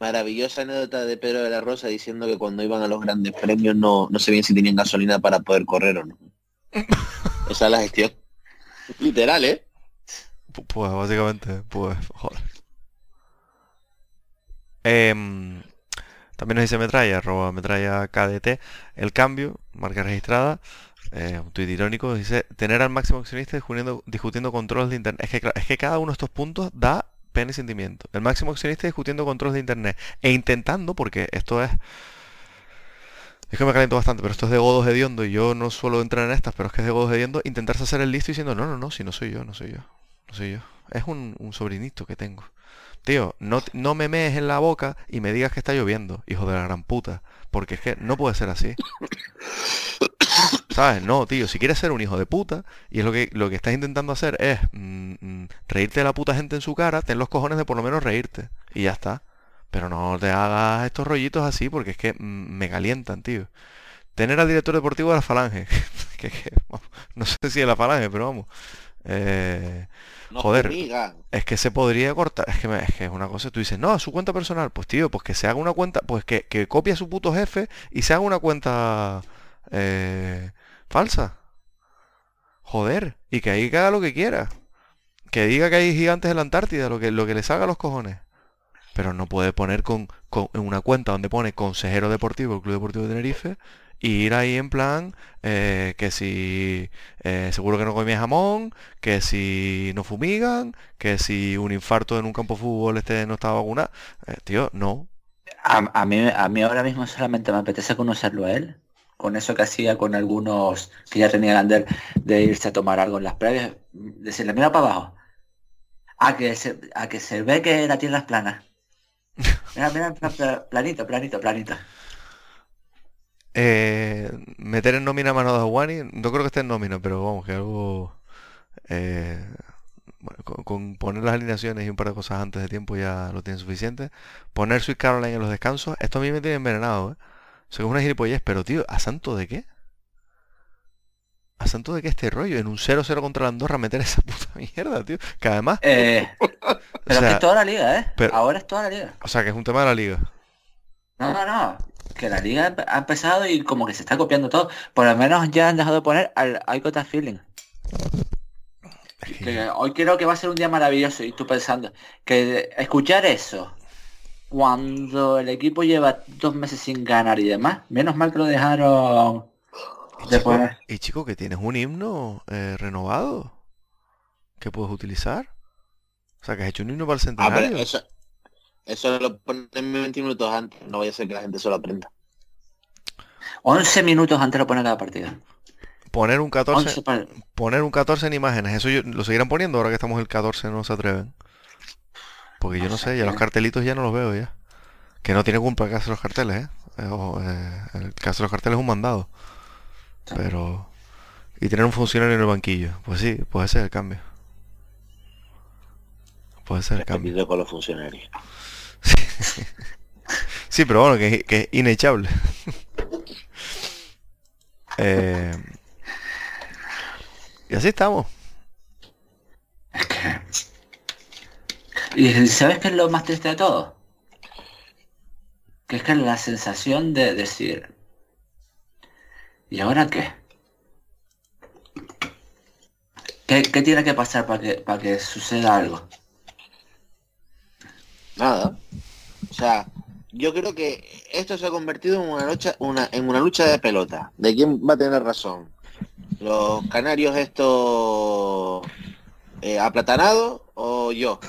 Maravillosa anécdota de Pedro de la Rosa diciendo que cuando iban a los grandes premios no, no sé bien si tenían gasolina para poder correr o no. Esa es la gestión. Literal, ¿eh? Pues básicamente, pues, joder. Em, también nos dice Metralla, arroba Metralla KDT, el cambio, marca registrada, eh, un tuit irónico, dice, tener al máximo accionista discutiendo, controles de internet. Es que, es que cada uno de estos puntos da pena y sentimiento. El máximo accionista discutiendo controles de internet e intentando, porque esto es... Es que me caliento bastante, pero esto es de godos hediondo y yo no suelo entrar en estas, pero es que es de godos hediondo intentarse hacer el listo diciendo, no, no, no, si no soy yo, no soy yo, no soy yo. Es un, un sobrinito que tengo. Tío, no, no me mees en la boca y me digas que está lloviendo, hijo de la gran puta. Porque es que no puede ser así. ¿Sabes? No, tío, si quieres ser un hijo de puta y es lo que, lo que estás intentando hacer es mm, mm, reírte de la puta gente en su cara, ten los cojones de por lo menos reírte. Y ya está. Pero no te hagas estos rollitos así porque es que mm, me calientan, tío. Tener al director deportivo de la Falange. que, no sé si de la Falange, pero vamos. Eh, joder, es que se podría cortar. Es que, es que es una cosa. Tú dices, no, su cuenta personal. Pues tío, pues que se haga una cuenta. Pues que, que copie a su puto jefe y se haga una cuenta eh, falsa. Joder, y que ahí haga lo que quiera. Que diga que hay gigantes en la Antártida, lo que, lo que les haga los cojones. Pero no puede poner con, con una cuenta donde pone consejero deportivo el Club Deportivo de Tenerife y ir ahí en plan eh, que si eh, seguro que no comía jamón, que si no fumigan, que si un infarto en un campo de fútbol este no estaba vacunado. tío, no. A, mí, a mí ahora mismo solamente me apetece conocerlo a él con eso que hacía con algunos que ya tenían Ander de irse a tomar algo en las previas, decirle, mira para abajo, a que se, a que se ve que la tierra es plana. Mira, mira, planito, planito, planito. Eh, meter en nómina mano de Aguani, no creo que esté en nómina, pero vamos, que algo... Eh, con, poner las alineaciones y un par de cosas antes de tiempo ya lo tiene suficiente. Poner Sweet Caroline en los descansos, esto a mí me tiene envenenado, ¿eh? Soy una gilipollez, pero tío, ¿a santo de qué? ¿A santo de qué este rollo? En un 0-0 contra la Andorra meter esa puta mierda, tío. Que además... Eh, pero es toda la liga, ¿eh? Ahora es toda la liga. O sea, que es un tema de la liga. No, no, no. Que la liga ha empezado y como que se está copiando todo. Por lo menos ya han dejado de poner al Icota Feeling. hoy creo que va a ser un día maravilloso y tú pensando que escuchar eso cuando el equipo lleva dos meses sin ganar y demás, menos mal que lo dejaron Y chico, que tienes un himno eh, renovado que puedes utilizar. O sea, que has hecho un himno para el centenario. eso, eso lo ponen 20 minutos antes, no vaya a ser que la gente se lo aprenda. 11 minutos antes lo pone cada partida. Poner un 14 poner un 14 en imágenes, eso lo seguirán poniendo ahora que estamos el 14 no se atreven. Porque yo no sé, ya los cartelitos ya no los veo ya. Que no tiene culpa el caso de los carteles, ¿eh? eh, eh el caso de los carteles es un mandado. Pero... Y tener un funcionario en el banquillo. Pues sí, puede ser el cambio. Puede ser el cambio. con los funcionarios. Sí, pero bueno, que, que es inechable. Eh, y así estamos. Es que... ¿Y sabes qué es lo más triste de todo? Que es que la sensación de decir... ¿Y ahora qué? ¿Qué, qué tiene que pasar para que, para que suceda algo? Nada. Sea, yo creo que esto se ha convertido en una lucha, una, en una lucha de pelota. ¿De quién va a tener razón? ¿Los canarios estos eh, aplatanados o yo?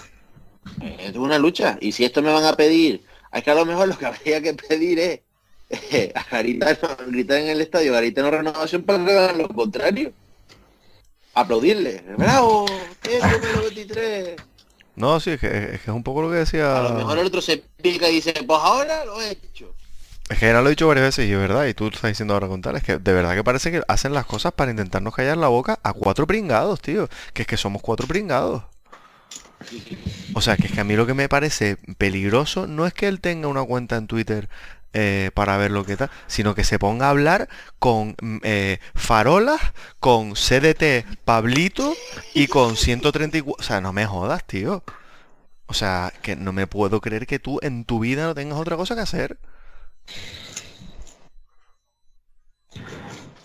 Eh, es una lucha. Y si esto me van a pedir, es que a lo mejor lo que habría que pedir es eh, a gritar en el estadio, Garitano renovación para hagan lo contrario. Aplaudirle. ¡Bravo! ¡Qué número 23! No, sí, es que, es que es un poco lo que decía... A lo mejor el otro se pica y dice, pues ahora lo he hecho. Es que ya lo he dicho varias veces y es verdad, y tú lo estás diciendo ahora con tal, es que de verdad que parece que hacen las cosas para intentarnos callar la boca a cuatro pringados, tío. Que es que somos cuatro pringados. O sea, que es que a mí lo que me parece peligroso no es que él tenga una cuenta en Twitter eh, para ver lo que tal, sino que se ponga a hablar con mm, eh, farolas, con CDT Pablito y con 134... O sea, no me jodas, tío. O sea, que no me puedo creer que tú en tu vida no tengas otra cosa que hacer.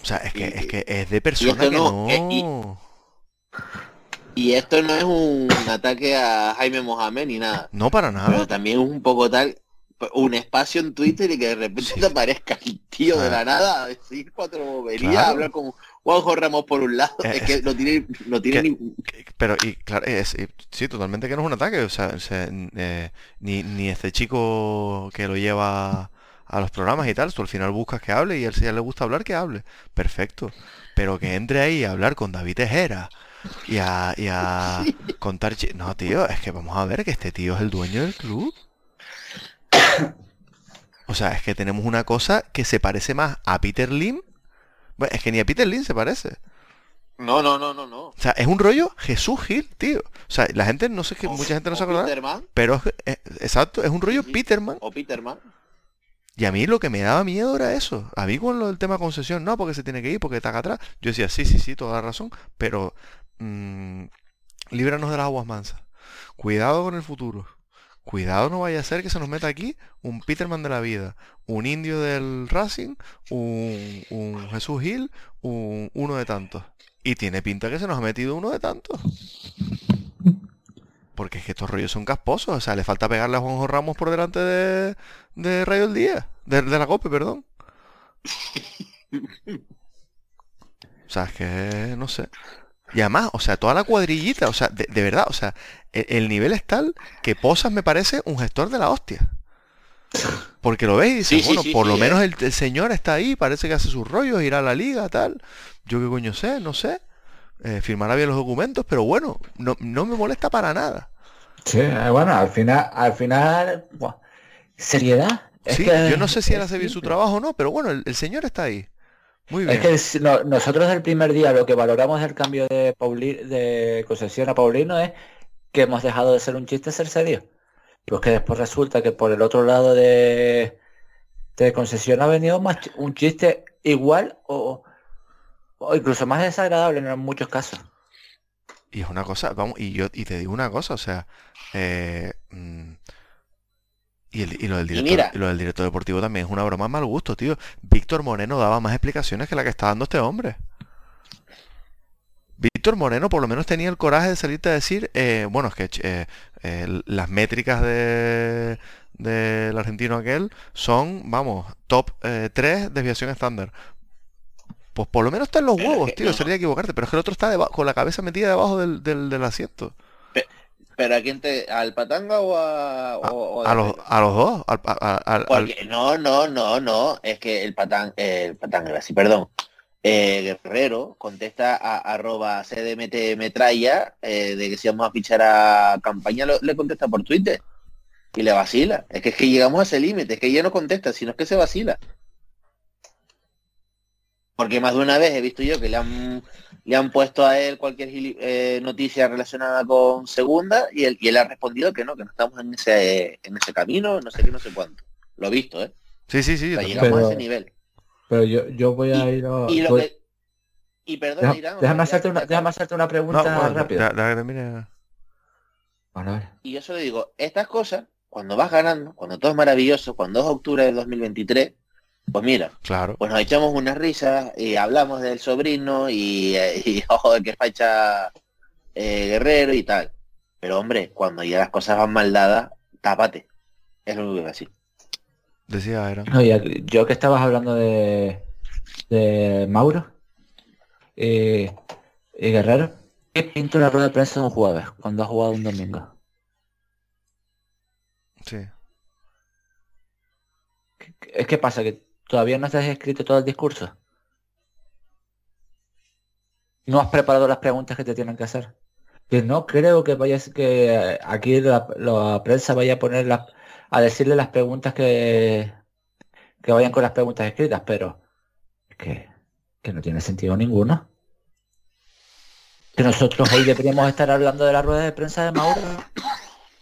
O sea, es que es, que es de persona que no- no... eh, y- esto no es un ataque a Jaime Mohamed ni nada. No para Pero nada. también es un poco tal, un espacio en Twitter y que de repente te aparezca el tío de la nada a decir cuatro boberías, Claro. a hablar con Juanjo Ramos por un lado. Eh, es que no tiene, no tiene que- ni... Que- Pero, y claro, es, y- sí, totalmente que no es un ataque. O sea, o sea, n- eh, ni, ni este chico que lo lleva a los programas y tal, tú al final buscas que hable y él si a él le gusta hablar, que hable. Perfecto. Pero que entre ahí a hablar con David Tejera y a, y a contar... chi- No, tío, es que vamos a ver que este tío es el dueño del club. O sea, es que tenemos una cosa que se parece más a Peter Lim. Bueno, es que ni a Peter Lim se parece. No, no, no, no, no. O sea, es un rollo Jesús Gil, tío. O sea, la gente, no sé qué, mucha gente no se acuerda. Peterman, Pero es- es- exacto, es un rollo Sí. Peterman. o Peterman. Y a mí lo que me daba miedo era eso. A mí con lo del tema concesión, no, porque se tiene que ir, porque está acá atrás. Yo decía, sí, sí, sí, toda la razón. Pero mm, líbranos de las aguas mansas. Cuidado con el futuro. Cuidado no vaya a ser que se nos meta aquí un Peterman de la vida, un indio del Racing, un, Jesús Gil, un, uno de tantos. Y tiene pinta que se nos ha metido uno de tantos. Porque es que estos rollos son casposos. O sea, le falta pegarle a Juanjo Ramos por delante de, de Rayo del Día. De, de la COPE, perdón. O sea, es que no sé. Y además, o sea, toda la cuadrillita, o sea, de, de verdad, o sea, el, el nivel es tal que Posas me parece un gestor de la hostia. Porque lo veis y dices, Sí, bueno, sí, por lo sí, menos eh. el, el señor está ahí, parece que hace sus rollos, irá a la liga, tal. Yo qué coño sé, no sé. Eh, firmará bien los documentos, pero bueno, no, no me molesta para nada. Sí, eh, bueno, al final, al final, buah, seriedad. Es Sí, que- yo no sé si él hace bien su trabajo o no, pero bueno, el, el señor está ahí. Muy bien. Es que es- no- nosotros del primer día lo que valoramos del cambio de, Pauli- de concesión a Paulino es que hemos dejado de ser un chiste ser serio. Pues que después resulta que por el otro lado de, de concesión ha venido más un chiste igual o, o incluso más desagradable en muchos casos. Y es una cosa, vamos, y yo y te digo una cosa, o sea, eh, mm, y, el- y lo del director, mira. y lo del director deportivo también es una broma de mal gusto, tío. Víctor Moreno daba más explicaciones que la que está dando este hombre. Víctor Moreno por lo menos tenía el coraje de salirte a decir, eh, bueno, es que eh, eh, las métricas de del argentino aquel son, vamos, top 3 desviación estándar. Pues por lo menos está en los huevos, que- tío, sería equivocarte, pero es que el otro está con la cabeza metida debajo del, del, del asiento. ¿Pero a quién te... al Patanga o a... o- A los, a los dos, al, a- a- al- al- Porque, no, no, no, no, es que el patán, el patán, sí, perdón, eh, Guerrero contesta a arroba cdmt metralla eh, de que si vamos a fichar a campaña lo- le contesta por Twitter y le vacila. Es que es que llegamos a ese límite, es que ya no contesta, sino es que se vacila. Porque más de una vez he visto yo que le han le han puesto a él cualquier gili- eh, noticia relacionada con segunda y él, y él ha respondido que no, que no estamos en ese en ese camino, no sé qué, no sé cuánto. Lo he visto, ¿eh? Sí, sí, sí, O sea, llegamos a Pero- ese nivel. Pero yo, yo voy a ir a... Y, lo voy- que- y perdón, Deja- Irán, déjame, hacerte una, déjame hacerte una No, pregunta bueno, rápida. termine- Bueno, a ver. Y yo solo digo, estas cosas, cuando vas ganando, cuando todo es maravilloso, cuando es octubre del 2023, pues mira, Claro. pues nos echamos una risa y hablamos del sobrino y, eh, y ojo de que facha eh, guerrero y tal. Pero hombre, cuando ya las cosas van mal dadas, tápate. Es lo único que voy a decir. Decía era. No, ya yo que estabas hablando de, de Mauro y, y Guerrero, ¿qué pinto la rueda de prensa de un jueves cuando ha jugado un domingo? Sí. ¿Qué- qué- Es que pasa que todavía no has escrito todo el discurso. No has preparado las preguntas que te tienen que hacer. Que no creo que vayas que eh, aquí la, la prensa vaya a poner las- a decirle las preguntas que que vayan con las preguntas escritas, pero es que, que no tiene sentido ninguno. Que nosotros hoy deberíamos estar hablando de la rueda de prensa de Mauro.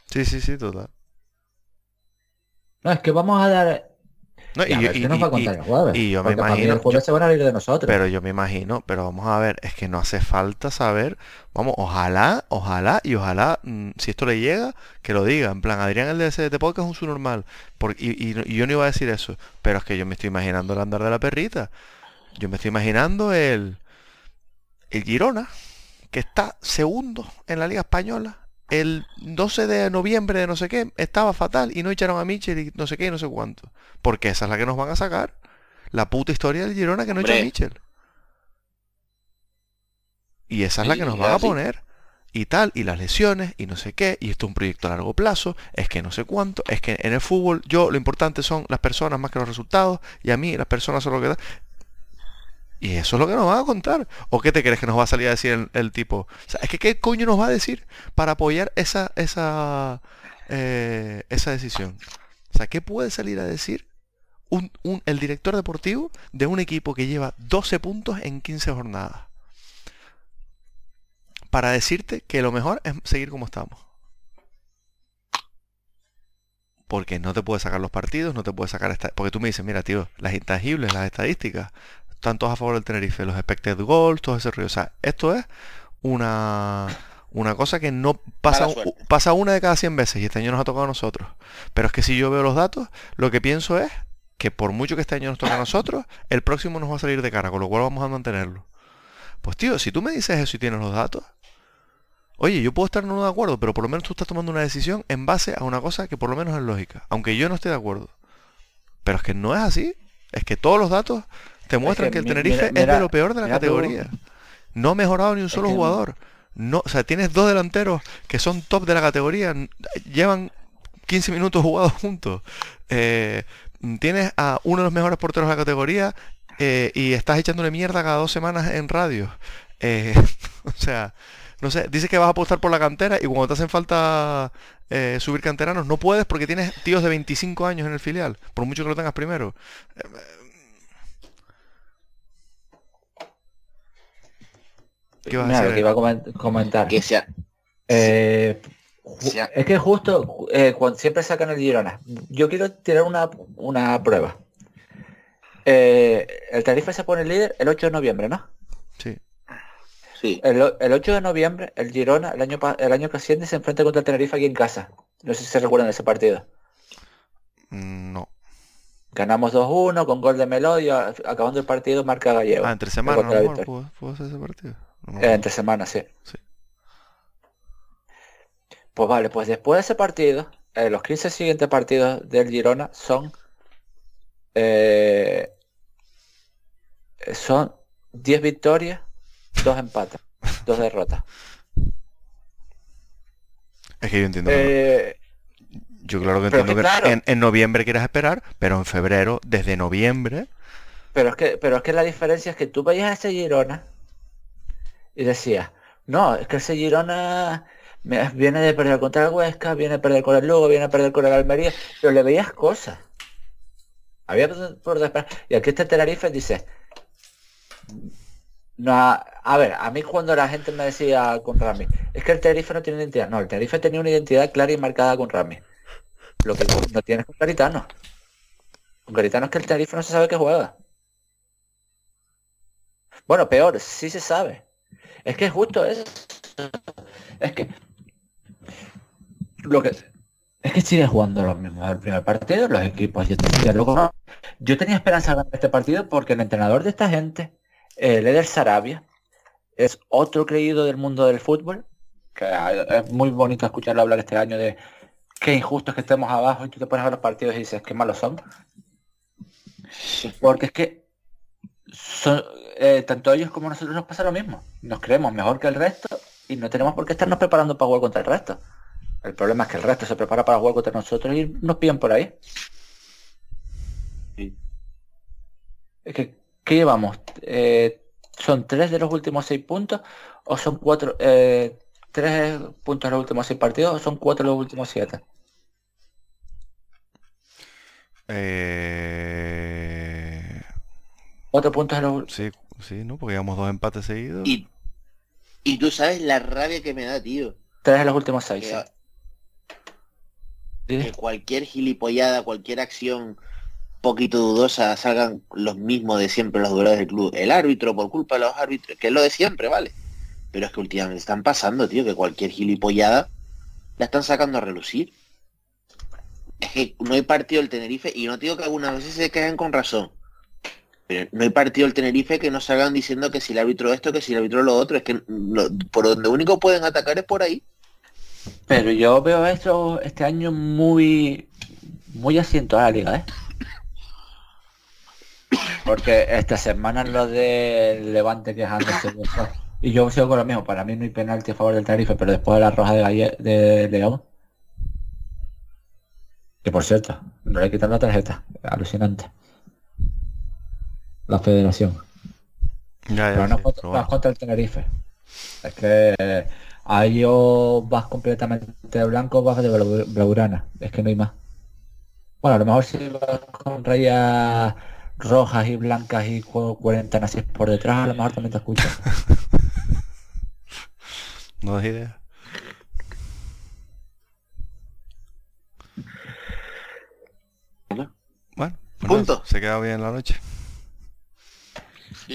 Sí, sí, sí, total. No, es que vamos a dar. No, y, Ya, a yo- ver, y- ¿qué nos va a contar el jueves? y yo me imagino- el jueves yo- se van a ir de nosotros. Pero yo me imagino, pero vamos a ver, es que no hace falta saber, vamos, ojalá, ojalá y ojalá, mm, si esto le llega, que lo diga, en plan, Adrián el de podcast es un subnormal, porque, y yo no iba a decir eso, pero es que yo me estoy imaginando el andar de la perrita, yo me estoy imaginando el, el Girona, que está segundo en la Liga Española, el 12 de noviembre de no sé qué, estaba fatal y no echaron a Michel y no sé qué y no sé cuánto, porque esa es la que nos van a sacar. La puta historia del Girona que no echa a. Michel. Y esa es la que nos van a poner. Y tal, y las lesiones, y no sé qué, y esto es un proyecto a largo plazo, es que no sé cuánto, es que en el fútbol yo lo importante son las personas más que los resultados, y a mí las personas son lo que da. Y eso es lo que nos van a contar. ¿O qué te crees que nos va a salir a decir el, tipo? O sea, es que qué coño nos va a decir para apoyar esa, esa, eh, esa decisión. O sea, ¿qué puede salir a decir un, un- el director deportivo de un equipo que lleva 12 puntos en 15 jornadas? Para decirte que lo mejor es seguir como estamos. Porque no te puedes sacar los partidos, no te puedes sacar esta... Porque tú me dices, mira, tío, las intangibles, las estadísticas, están todas a favor del Tenerife, los expected goals, todo ese rollo. O sea, esto es una, una cosa que no pasa, pasa una de cada 100 veces y este año nos ha tocado a nosotros. Pero es que si yo veo los datos, lo que pienso es que por mucho que este año nos toque a nosotros, el próximo nos va a salir de cara, con lo cual vamos a mantenerlo. Pues tío, si tú me dices eso y tienes los datos, oye, yo puedo estar no de acuerdo, pero por lo menos tú estás tomando una decisión en base a una cosa que por lo menos es lógica, aunque yo no esté de acuerdo. Pero es que no es así. Es que todos los datos te muestran que, que el Tenerife mira- es de lo peor de la tú- categoría. No ha mejorado ni un solo que- jugador. No, o sea, tienes dos delanteros que son top de la categoría, llevan 15 minutos jugados juntos. Eh, tienes a uno de los mejores porteros de la categoría eh, y estás echándole mierda cada dos semanas en radio. Eh, o sea, no sé, dices que vas a apostar por la cantera y cuando te hacen falta eh, subir canteranos no puedes porque tienes tíos de 25 años en el filial, por mucho que lo tengas primero. ¿Qué vas a Mira, decir? lo que iba a comen- comentar. Que sea, Eh, es que justo eh, cuando siempre sacan el Girona. Yo quiero tirar una, una prueba. Eh, el Tenerife se pone líder el 8 de noviembre, ¿no? Sí. sí. El, el 8 de noviembre, el Girona, el año, el año que asciende, se enfrenta contra el Tenerife aquí en casa. No sé si se recuerdan de ese partido. Mm, No. Ganamos 2-1 con gol de Melodia, acabando el partido marca Gallego. Ah, entre semanas, contra a la lo mejor, victoria. ¿puedo, puedo hacer ese partido? No Eh, entre semanas, sí. Sí. Pues vale, pues después de ese partido, eh, los 15 siguientes partidos del Girona son eh, son 10 victorias, 2 empates, 2 derrotas. Es que yo entiendo. Eh, Yo claro que entiendo que que, claro. en, en noviembre quieras esperar, pero en febrero, desde noviembre, pero es que pero es que la diferencia es que tú veías a ese Girona y decías, no, es que ese Girona viene de perder contra el Huesca, viene a perder con el Lugo, viene a perder con el Almería, pero le veías cosas. Había por desesperar. Y aquí este Tenerife dice, no, a, ver, a mí cuando la gente me decía con Rami, es que el Tenerife no tiene identidad. No, el Tenerife tenía una identidad clara y marcada con Rami. Lo que no tienes con Garitano. Con Garitano es que el Tenerife no se sabe qué juega. Bueno, peor, sí se sabe. Es que es justo eso. Es que lo que es que sigue jugando lo mismo el primer partido, los equipos yo tenía, yo tenía esperanza de ganar este partido porque el entrenador de esta gente, el Eder Sarabia, es otro creído del mundo del fútbol, que es muy bonito escucharlo hablar este año de qué injusto es que estemos abajo y tú te pones a ver los partidos y dices qué malos son. Porque es que eh, tanto ellos como nosotros nos pasa lo mismo. Nos creemos mejor que el resto y no tenemos por qué estarnos preparando para jugar contra el resto. El problema es que el resto se prepara para jugar contra nosotros y nos pillan por ahí. Es que, ¿qué llevamos? Eh, ¿Son tres de los últimos seis puntos? ¿O son cuatro, eh, tres puntos de los últimos seis partidos? ¿O son cuatro de los últimos siete? Cuatro puntos de los Sí, sí, ¿no? Porque llevamos dos empates seguidos. Y, y tú sabes la rabia que me da, tío. Tres de los últimos seis. Que, sí. que cualquier gilipollada, cualquier acción poquito dudosa salgan los mismos de siempre los jugadores del club. El árbitro, por culpa de los árbitros, que es lo de siempre, ¿vale? Pero es que últimamente están pasando, tío, que cualquier gilipollada la están sacando a relucir. Es que no hay partido del Tenerife, y no digo que algunas veces se queden con razón. Pero no hay partido del Tenerife que no salgan diciendo que si el árbitro esto, que si el árbitro lo otro. Es que por donde único pueden atacar es por ahí. Pero yo veo esto este año muy muy asiento a la liga, ¿eh? Porque esta semana lo de Levante quejándose de eso. Y yo sigo con lo mismo, para mí no hay penalti a favor del Tenerife, pero después de la roja de, de León. Que por cierto, no le quitan la tarjeta. Alucinante. La federación. Ya, ya, Pero no, sí, contra, pero no bueno. contra el Tenerife. Es que eh, ahí o vas completamente de blanco o vas de blau- blaugrana. Es que no hay más. Bueno, a lo mejor si vas con rayas rojas y blancas y cu- 40 nazis por detrás, a lo mejor también te escucho. No das idea. Bueno, pues Punto. se queda bien la noche.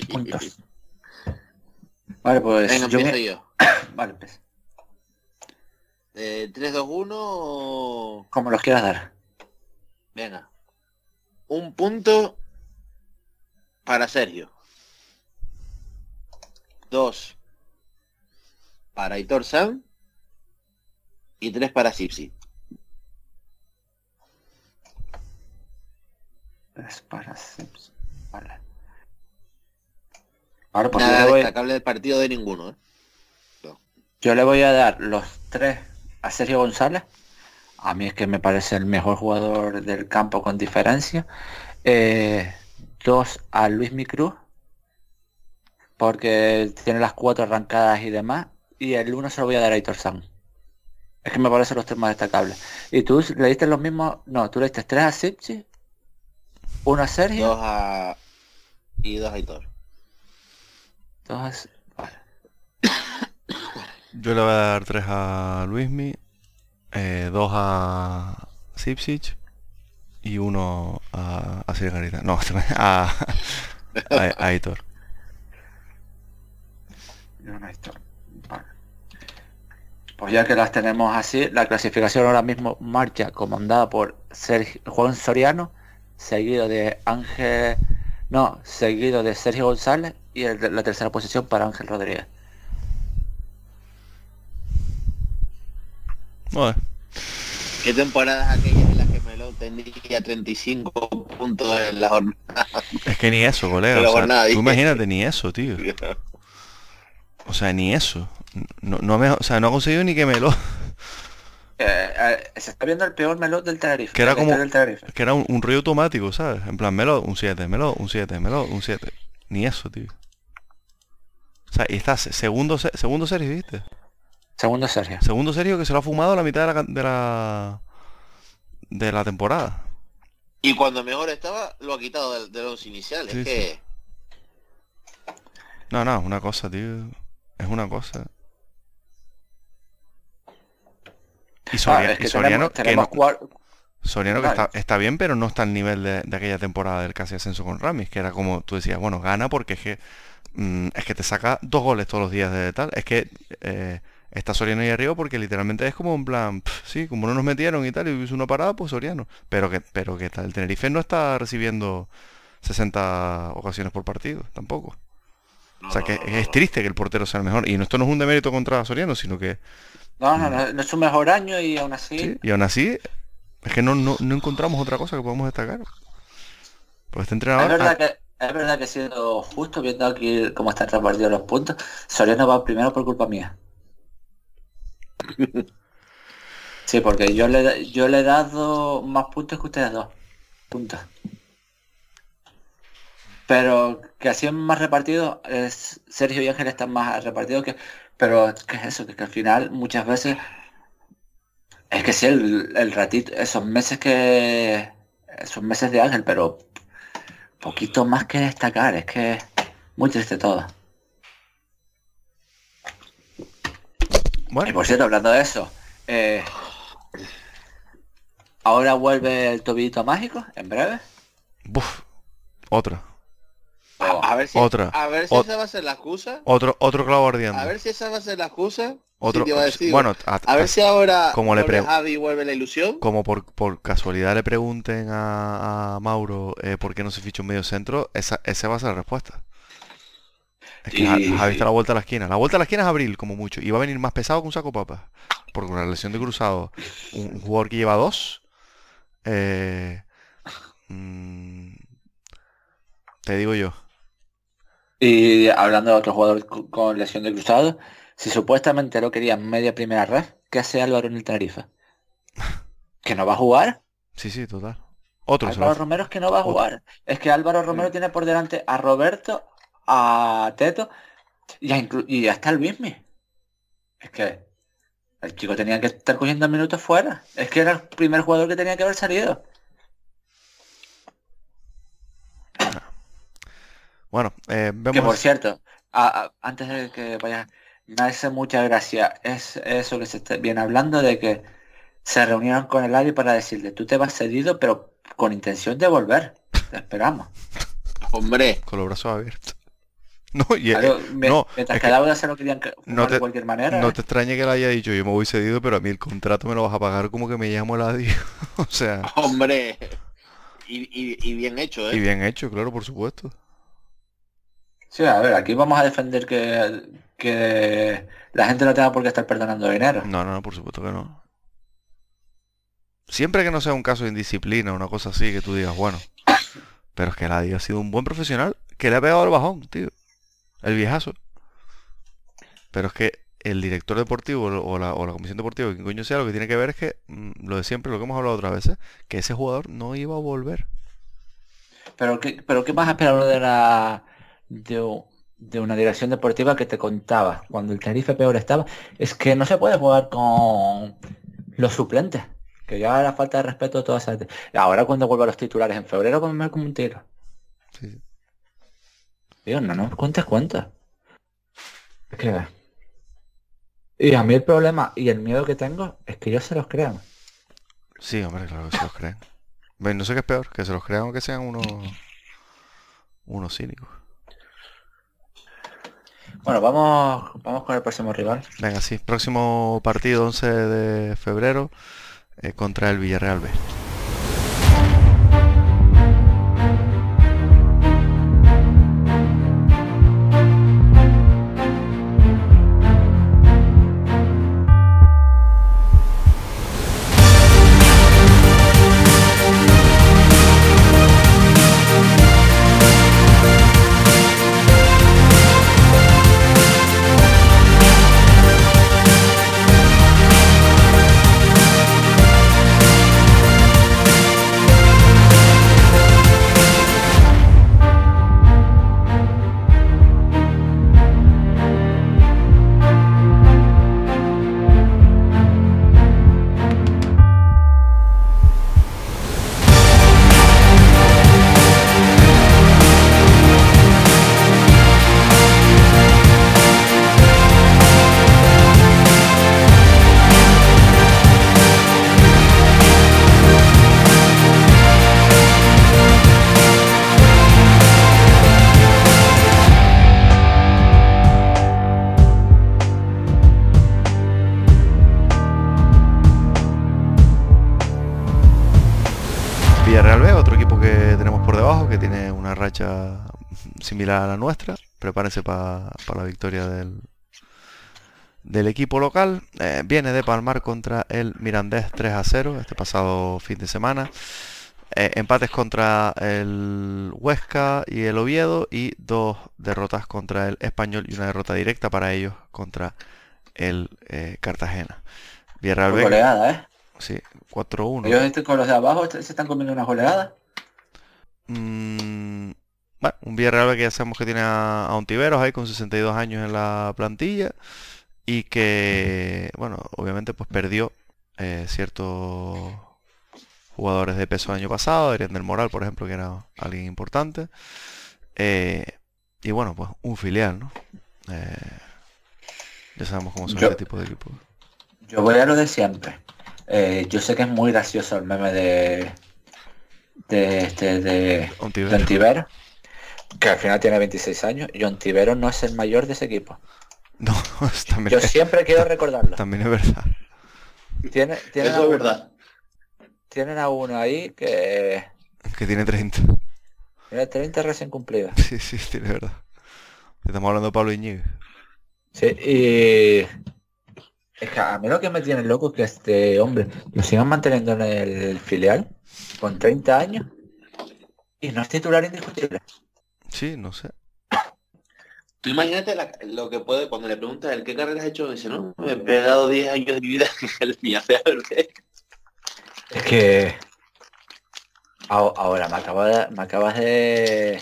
Puntos. Vale, pues Venga, yo empiezo me- yo. Vale, pues. Eh, 3, 2, 1 o... Como los quieras dar. Venga. Un punto para Sergio. Dos para Hitor San. Y tres para Sipsi. Es para Sims. Vale. Vale, pues Nada le, voy, destacable del partido de ninguno. ¿eh? yo le voy a dar los tres a Sergio González. A mí es que me parece el mejor jugador del campo con diferencia. Eh, dos a Luis Micruz. Porque tiene las cuatro arrancadas y demás. Y el uno se lo voy a dar a Hitor San. Es que me parecen los tres más destacables. ¿Y tú le diste los mismos? No, tú le diste tres a Sipsi, uno a Sergio, Dos a... Y dos a Hitor. Vale. Yo le voy a dar tres a Luismi, eh, dos a Sipsic y uno a, a Sirgarita. No, a, a, a Hitor. Y uno a Hitor. Vale. Pues ya que las tenemos así, la clasificación ahora mismo marcha comandada por Sergio, Juan Soriano, seguido de Ángel... No, seguido de Sergio González y el- la tercera posición para Ángel Rodríguez. Bueno, ¿Qué temporadas aquellas en las que Melo tendría 35 puntos en la jornada? es que ni eso, colega. O sea, tú imagínate ni eso, tío. O sea, ni eso. No, no me, o sea, no ha conseguido ni que me lo... Eh, eh, se está viendo el peor melón del Tenerife. Que era como- del. Que era un, un rollo automático, ¿sabes? En plan, Melo, un 7, Melo, un 7, Melo, un 7. Ni eso, tío. O sea, y está se- segundo, se- segundo Sergio, ¿viste? Segundo Sergio. Segundo Sergio que se lo ha fumado la mitad de la, de la, de la temporada. Y cuando mejor estaba, lo ha quitado de, de los iniciales. Sí, que No, no, es una cosa, tío. Es una cosa. Y Ah, Soria- es que y Soriano, tenemos, tenemos que no- Soriano que está, está bien, pero no está al nivel de, de aquella temporada del casi ascenso con Ramis, que era como tú decías, bueno, gana porque es que mm, es que te saca dos goles todos los días de tal. Es que eh, está Soriano ahí arriba porque literalmente es como en plan, sí, como no nos metieron y tal, y hizo una parada, pues Soriano. Pero que, pero que tal, el Tenerife no está recibiendo 60 ocasiones por partido, tampoco. O sea que No, no, no, es triste que el portero sea el mejor. Y no, esto no es un demérito contra Soriano, sino que No, no, no, no es su mejor año y aún así. Sí, y aún así, es que no, no, no encontramos otra cosa que podamos destacar. Pues este Es entrenador... verdad ah, que es verdad que siendo justo viendo aquí cómo están repartidos los puntos, Soriano va primero por culpa mía. Sí, porque yo le yo le he dado más puntos que ustedes dos. Puntos. Pero que así es más repartido, es, Sergio y Ángel están más repartidos que. Pero ¿qué es eso? Que, que al final muchas veces es que sí, el, el ratito, esos meses que. Esos meses de Ángel, pero poquito más que destacar, es que muy triste todo. Y bueno, por cierto, hablando de eso, eh, ahora vuelve el tobillito mágico, en breve. buf, otra. Oh, A ver si, Otra. A ver si Ot- esa va a ser la excusa. Otro, otro clavo ardiendo. A ver si esa va a ser la excusa. otro, sí te iba a decir. bueno, a- A ver si ahora como le Javi vuelve la ilusión. como por, por casualidad le pregunten a, a Mauro eh, por qué no se ficha un medio centro, esa, esa va a ser la respuesta. Es que Javi está a la vuelta a la esquina. La vuelta a la esquina es abril, como mucho. Y va a venir más pesado que un saco de papas. Porque una lesión de cruzado, un, un jugador que lleva dos, eh, mm, te digo yo. Y hablando de otro jugador co- con lesión de cruzado, si supuestamente lo querían media primera red, ¿qué hace Álvaro en el Tenerife? ¿Que no va a jugar? Sí, sí, total. Otro Álvaro Romero es que no va a Otro. jugar. Es que Álvaro Romero tiene por delante a Roberto, a Teto y, a y hasta el Luismi. Es que el chico tenía que estar cogiendo minutos fuera. Es que era el primer jugador que tenía que haber salido. Bueno, eh, Que vemos... por cierto, a- a- antes de que vaya, me hace mucha gracia es eso que se está- viene hablando de que se reunieron con el Ari para decirle, tú te vas cedido, pero con intención de volver. Te esperamos. Hombre, con los brazos abiertos. No, y, Claro, eh, me- no, mientras que que se lo querían que- no te- de cualquier manera. no ¿eh? te extrañe que le haya dicho yo me voy cedido, pero a mí el contrato me lo vas a pagar como que me llamo el adiós. o sea, hombre. Y, y- y bien hecho, y ¿eh? bien hecho, claro, por supuesto. Sí, a ver, aquí vamos a defender que, que la gente no tenga por qué estar perdonando dinero. No, no, no, por supuesto que no. Siempre que no sea un caso de indisciplina o una cosa así que tú digas, bueno, pero es que el Adi ha sido un buen profesional que le ha pegado el bajón, tío. El viejazo. Pero es que el director deportivo o la, o la comisión deportiva, quien coño sea, lo que tiene que ver es que, mm, lo de siempre, lo que hemos hablado otras veces, que ese jugador no iba a volver. Pero ¿qué, pero ¿qué vas a esperar de la de, de una dirección deportiva que te contaba cuando el Tenerife peor estaba? Es que no se puede jugar con los suplentes. Que ya la falta de respeto a todas esas... Ahora cuando vuelva a los titulares en febrero, pues me como un tiro. Sí. Tío, no nos cuentes cuentas. Es que... Y a mí el problema y el miedo que tengo es que ellos se los crean. Sí, hombre, claro que se los creen. No sé qué es peor, que se los crean o que sean unos unos cínicos. Bueno, vamos, vamos con el próximo rival. Venga, sí, próximo partido 11 de febrero eh, contra el Villarreal B. una racha similar a la nuestra. Prepárense para la victoria del, del equipo local. Eh, viene de palmar contra el Mirandés 3 a 0 este pasado fin de semana. Eh, empates contra el Huesca y el Oviedo y dos derrotas contra el Español y una derrota directa para ellos contra el eh, Cartagena. Villarreal goleada, ¿eh? Sí, 4-1. ¿Ellos con los de abajo se están comiendo una goleada? Mm, bueno, un Villarreal que ya sabemos que tiene a, a Ontiveros ahí con 62 años en la plantilla y que, bueno, obviamente pues perdió eh, ciertos jugadores de peso el año pasado, Adrián del Moral, por ejemplo, que era alguien importante. Eh, y bueno, pues un filial, ¿no? Eh, ya sabemos cómo son este tipo de equipos. Yo voy a lo de siempre. Yo sé que es muy gracioso el meme de de este de, Ontivero. que al final tiene 26 años, y Ontivero no es el mayor de ese equipo. No, también Yo siempre quiero recordarlo. También es verdad. Tiene, tienen Eso es verdad. Tienen a uno ahí que... Que tiene 30. Tiene 30 recién cumplidos. Sí, sí, tiene verdad. Estamos hablando de Pablo Iñigue. Sí, y... Es que a mí lo que me tiene loco es que este hombre lo sigan manteniendo en el filial con 30 años y no es titular indiscutible. Sí, no sé. Tú imagínate lo que puede, cuando le preguntas el qué carrera has hecho, dice, no, me he pegado 10 años de vida en el Es que ahora me acabas de, me acabas de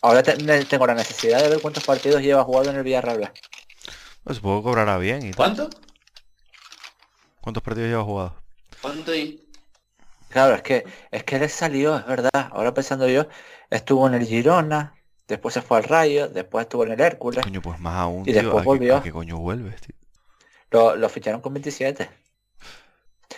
ahora tengo la necesidad de ver cuántos partidos lleva jugado en el Villarreal. Pues supongo que cobrará bien y ¿Cuánto? ¿Cuántos partidos lleva jugado? ¿Cuánto y? Claro, es que es que él salió, es verdad. Ahora pensando yo, estuvo en el Girona, después se fue al Rayo, después estuvo en el Hércules. Coño, pues más aún, y después volvió. qué, coño vuelves, tío? Lo, ficharon con 27.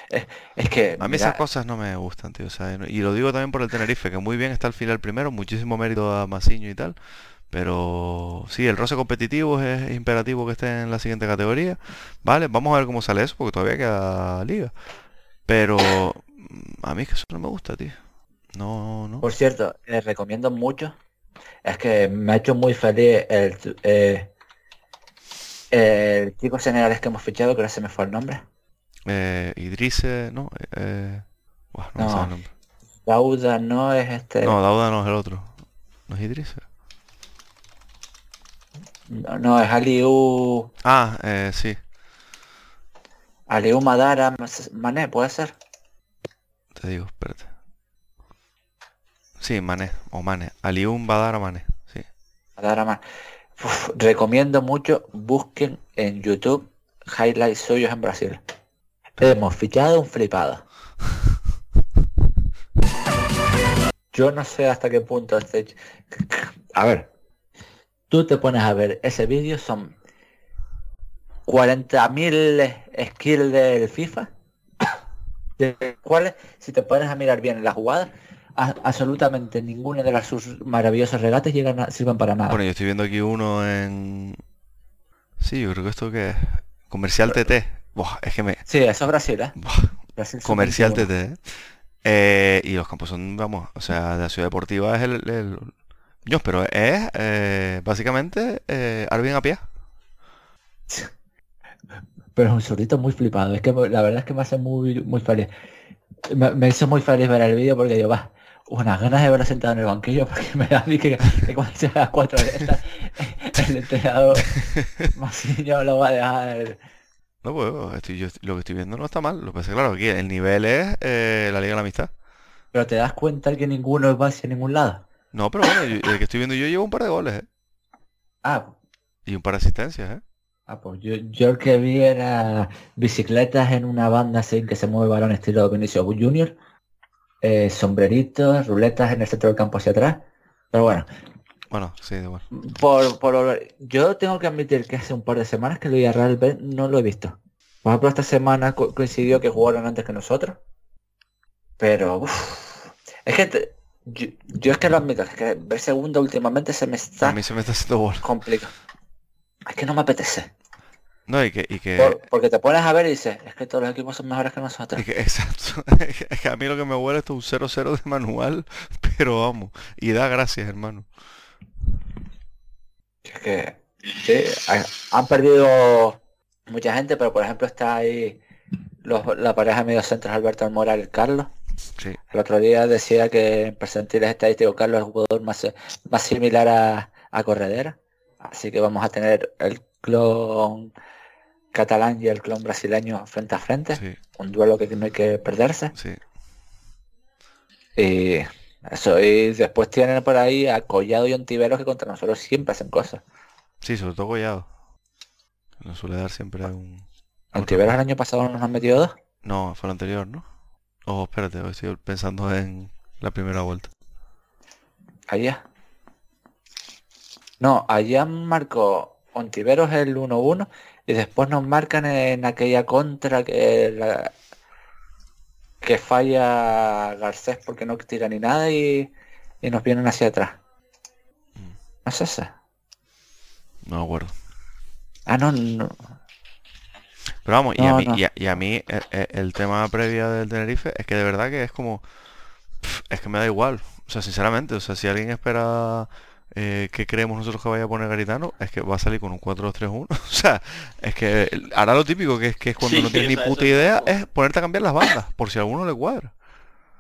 Es, que... A mí esas cosas no me gustan, tío. y lo digo también por el Tenerife, que muy bien está al final primero, muchísimo mérito a Masiño y tal. Pero sí, el roce competitivo es, imperativo que esté en la siguiente categoría. Vale, vamos a ver cómo sale eso, porque todavía queda liga. Pero mm, a mí es que eso no me gusta, tío. No, no. Por cierto, les recomiendo mucho es que me ha hecho muy feliz el, eh, el chico generales que hemos fichado, que ahora se me fue el nombre. Eh, Idrise, no, eh, no, no el nombre. Dauda no es este. No, Dauda no es el otro. No es Idrise. No, no es Aliu. Ah, eh, sí. Aliu Madara Mané, ¿puede ser? Te digo, espérate. Sí, Mané, o Mané. Alium Badara Mané, sí. Badara Mané. recomiendo mucho, busquen en YouTube highlights suyos en Brasil. Hemos fichado un flipado. Yo no sé hasta qué punto este... A ver, tú te pones a ver ese vídeo, son 40.000 skills del FIFA, de cuales, si te pones a mirar bien la jugada, absolutamente ninguna de las sus maravillosas regates llegan a, sirven para nada. Bueno, yo estoy viendo aquí uno en... Sí, yo creo que esto que es Comercial TT. es que me... Sí, eso es Brasil, ¿eh? Comercial TT. ¿eh? ¿eh? y los campos son, vamos, o sea, la ciudad deportiva es el... Yo, pero es eh, básicamente eh, Arvin a pie. Pero es un sordito muy flipado. Es que la verdad es que me hace muy, muy feliz. Me, me hizo muy feliz ver el vídeo porque yo, va, unas ganas de verlo sentado en el banquillo porque me da a mí que, cuando sea las cuatro de el entrenador más niño lo va a dejar. No, pues estoy, yo, lo que estoy viendo no está mal. Lo que pasa claro, aquí el nivel es eh, la Liga de la Amistad. Pero te das cuenta que ninguno va hacia ningún lado. No, pero bueno, el que estoy viendo yo llevo un par de goles, ¿eh? Ah. Y un par de asistencias, ¿eh? Ah, pues yo, yo el que vi era bicicletas en una banda sin que se mueve balón estilo Benicio Junior eh, sombreritos, ruletas en el centro del campo hacia atrás. Pero bueno. Bueno, sí, bueno. Por, por, yo tengo que admitir que hace un par de semanas que el Real B no lo he visto. Por ejemplo, esta semana coincidió que jugaron antes que nosotros. Pero es que yo, es que lo admito, es que ver segundo últimamente se me está. A mí se me está haciendo complicado. Es que no me apetece. No, y que... Y que... porque te pones a ver y dices, es que todos los equipos son mejores que nosotros. exacto. es que a mí lo que me huele es un 0-0 de manual, pero vamos. Y da gracias, hermano. Es que sí, han perdido mucha gente, pero por ejemplo está ahí la pareja medio centros Alberto Almora y Carlos. El otro día decía que en percentiles estadísticos Carlos es el jugador más, más similar a, a Corredera. Así que vamos a tener el clon catalán y el clon brasileño frente a frente. Un duelo que no hay que perderse. Y eso, y después tienen por ahí a Collado y Ontiveros que contra nosotros siempre hacen cosas. Sí, sobre todo Collado. Nos suele dar siempre un... ¿Ontiveros el año pasado nos han metido dos? No, fue el anterior, ¿no? Oh, espérate, estoy pensando en la primera vuelta. Allá. No, allá marcó Ontiveros el 1-1 y después nos marcan en aquella contra que que falla Garcés porque no tira ni nada y, nos vienen hacia atrás. Mm. ¿No es esa? No acuerdo. Ah, no, no. Pero vamos, y, a mí, y, a, mí el, tema previa del Tenerife es que de verdad que es como... es que me da igual. O sea, sinceramente, o sea, si alguien espera eh, que creemos nosotros que vaya a poner Garitano, es que va a salir con un 4-2-3-1. o sea, es que hará lo típico que es que es cuando no tienes ni puta idea, es ponerte a cambiar las bandas, por si a alguno le cuadra.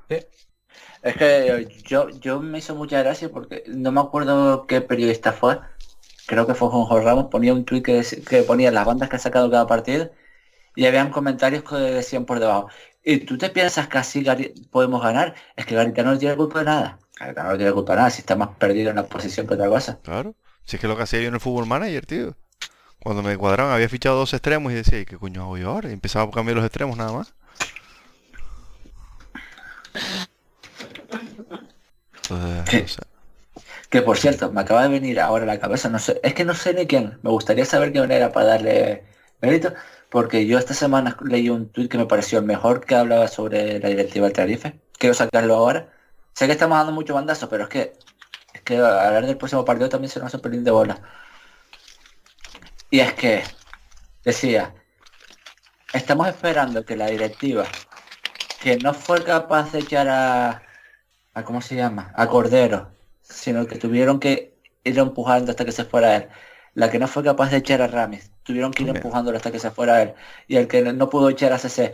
Es que yo, yo me hizo mucha gracia porque no me acuerdo qué periodista fue. Creo que fue Juan Ramos, ponía un tweet que, que ponía las bandas que ha sacado cada partido y habían comentarios que decían por debajo. ¿Y tú te piensas que así podemos ganar? Es que Garitano no tiene culpa de nada. Garitano no tiene culpa de nada si está más perdido en la posición que otra cosa. Claro. Si es que lo que hacía yo en el fútbol manager, tío. Cuando me cuadraban había fichado dos extremos y decía, ¿y qué coño hago yo ahora? Y empezaba a cambiar los extremos nada más. Que por cierto, me acaba de venir ahora a la cabeza, no sé, es que no sé ni quién. Me gustaría saber qué manera para darle mérito porque yo esta semana leí un tweet que me pareció el mejor que hablaba sobre la directiva del tarife. Quiero sacarlo ahora. Sé que estamos dando mucho bandazo, pero es que es que hablar del próximo partido también se nos hace un de bola. Y es que decía, estamos esperando que la directiva, que no fue capaz de echar a, a ¿cómo se llama? A Cordero, sino que tuvieron que ir empujando hasta que se fuera él la que no fue capaz de echar a Ramis. Tuvieron que ir empujándolo hasta que se fuera él. Y el que no pudo echar a CC,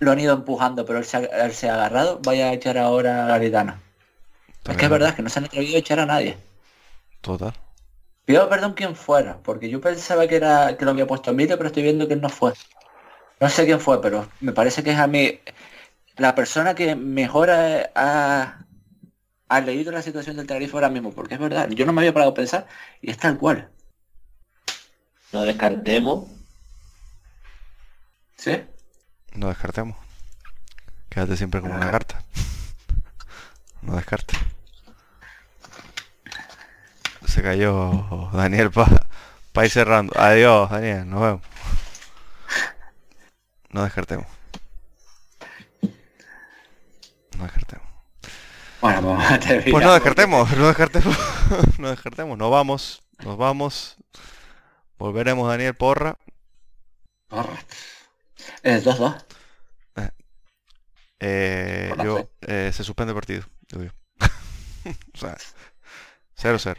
lo han ido empujando, pero él se ha, agarrado. Vaya a echar ahora a Garitano. Es que es verdad que no se han atrevido a echar a nadie. Total. Pido perdón quien fuera, porque yo pensaba que era que lo había puesto Emilio, pero estoy viendo que no fue. No sé quién fue, pero me parece que es a mí la persona que mejor ha, ha leído la situación del Tenerife ahora mismo, porque es verdad, yo no me había parado a pensar y es tal cual. No descartemos. ¿Sí? No descartemos. Quédate siempre como una carta. No descarte. Se cayó Daniel para ir cerrando. Adiós, Daniel. Nos vemos. No descartemos. No descartemos. Bueno, pues, pues no descartemos, no descartemos, no descartemos, nos vamos, nos vamos. Volveremos Daniel Porra. Porra. Es 2-2. Eh, eh, yo eh, se suspende el partido. O sea, 0-0.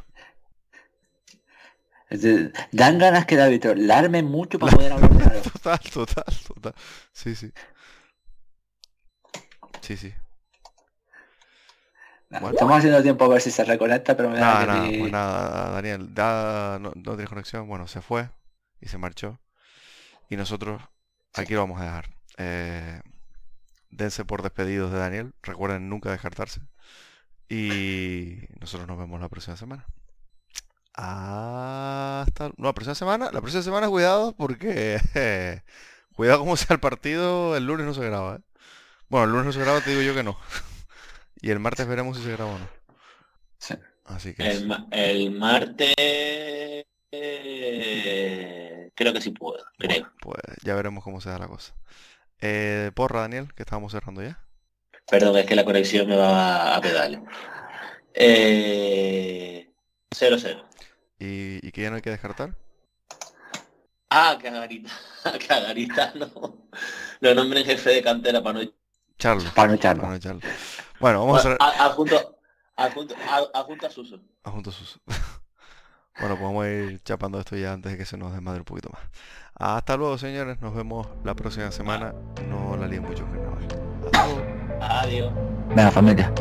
Dan ganas que David larme mucho para poder hablar de Total, total, total. Sí, sí. Sí, sí. Estamos haciendo tiempo a ver si se reconecta, pero me da nada, pues nada, Daniel, no, no tiene conexión, bueno, se fue y se marchó. Y nosotros aquí lo vamos a dejar. Eh, dense por despedidos de Daniel, recuerden nunca descartarse. Y nosotros nos vemos la próxima semana. Hasta no, la próxima semana. La próxima semana cuidado porque cuidado como sea el partido, el lunes no se graba. ¿eh? Bueno, el lunes no se graba, te digo yo que no. Y el martes veremos si se graba o no. Sí. Así que el, martes creo que sí puedo, creo. pues ya veremos cómo se da la cosa. Eh, porra, Daniel, que estábamos cerrando ya. Perdón, es que la conexión me va a pedales. Eh, 0-0. ¿Y, ¿Y qué ya no hay que descartar? Ah, cagarita. cagarita, no. Lo nombren jefe de cantera para no Charlo. Para no echarlo. Para no echarlo. Bueno, vamos a hacer... Adjunto, adjunto, adjunto a Suso. Adjunto sus. Bueno, pues vamos a ir chapando esto ya antes de que se nos desmadre un poquito más. Hasta luego, señores. Nos vemos la próxima semana. No la líen mucho carnaval. Hasta luego. Adiós. Venga, familia.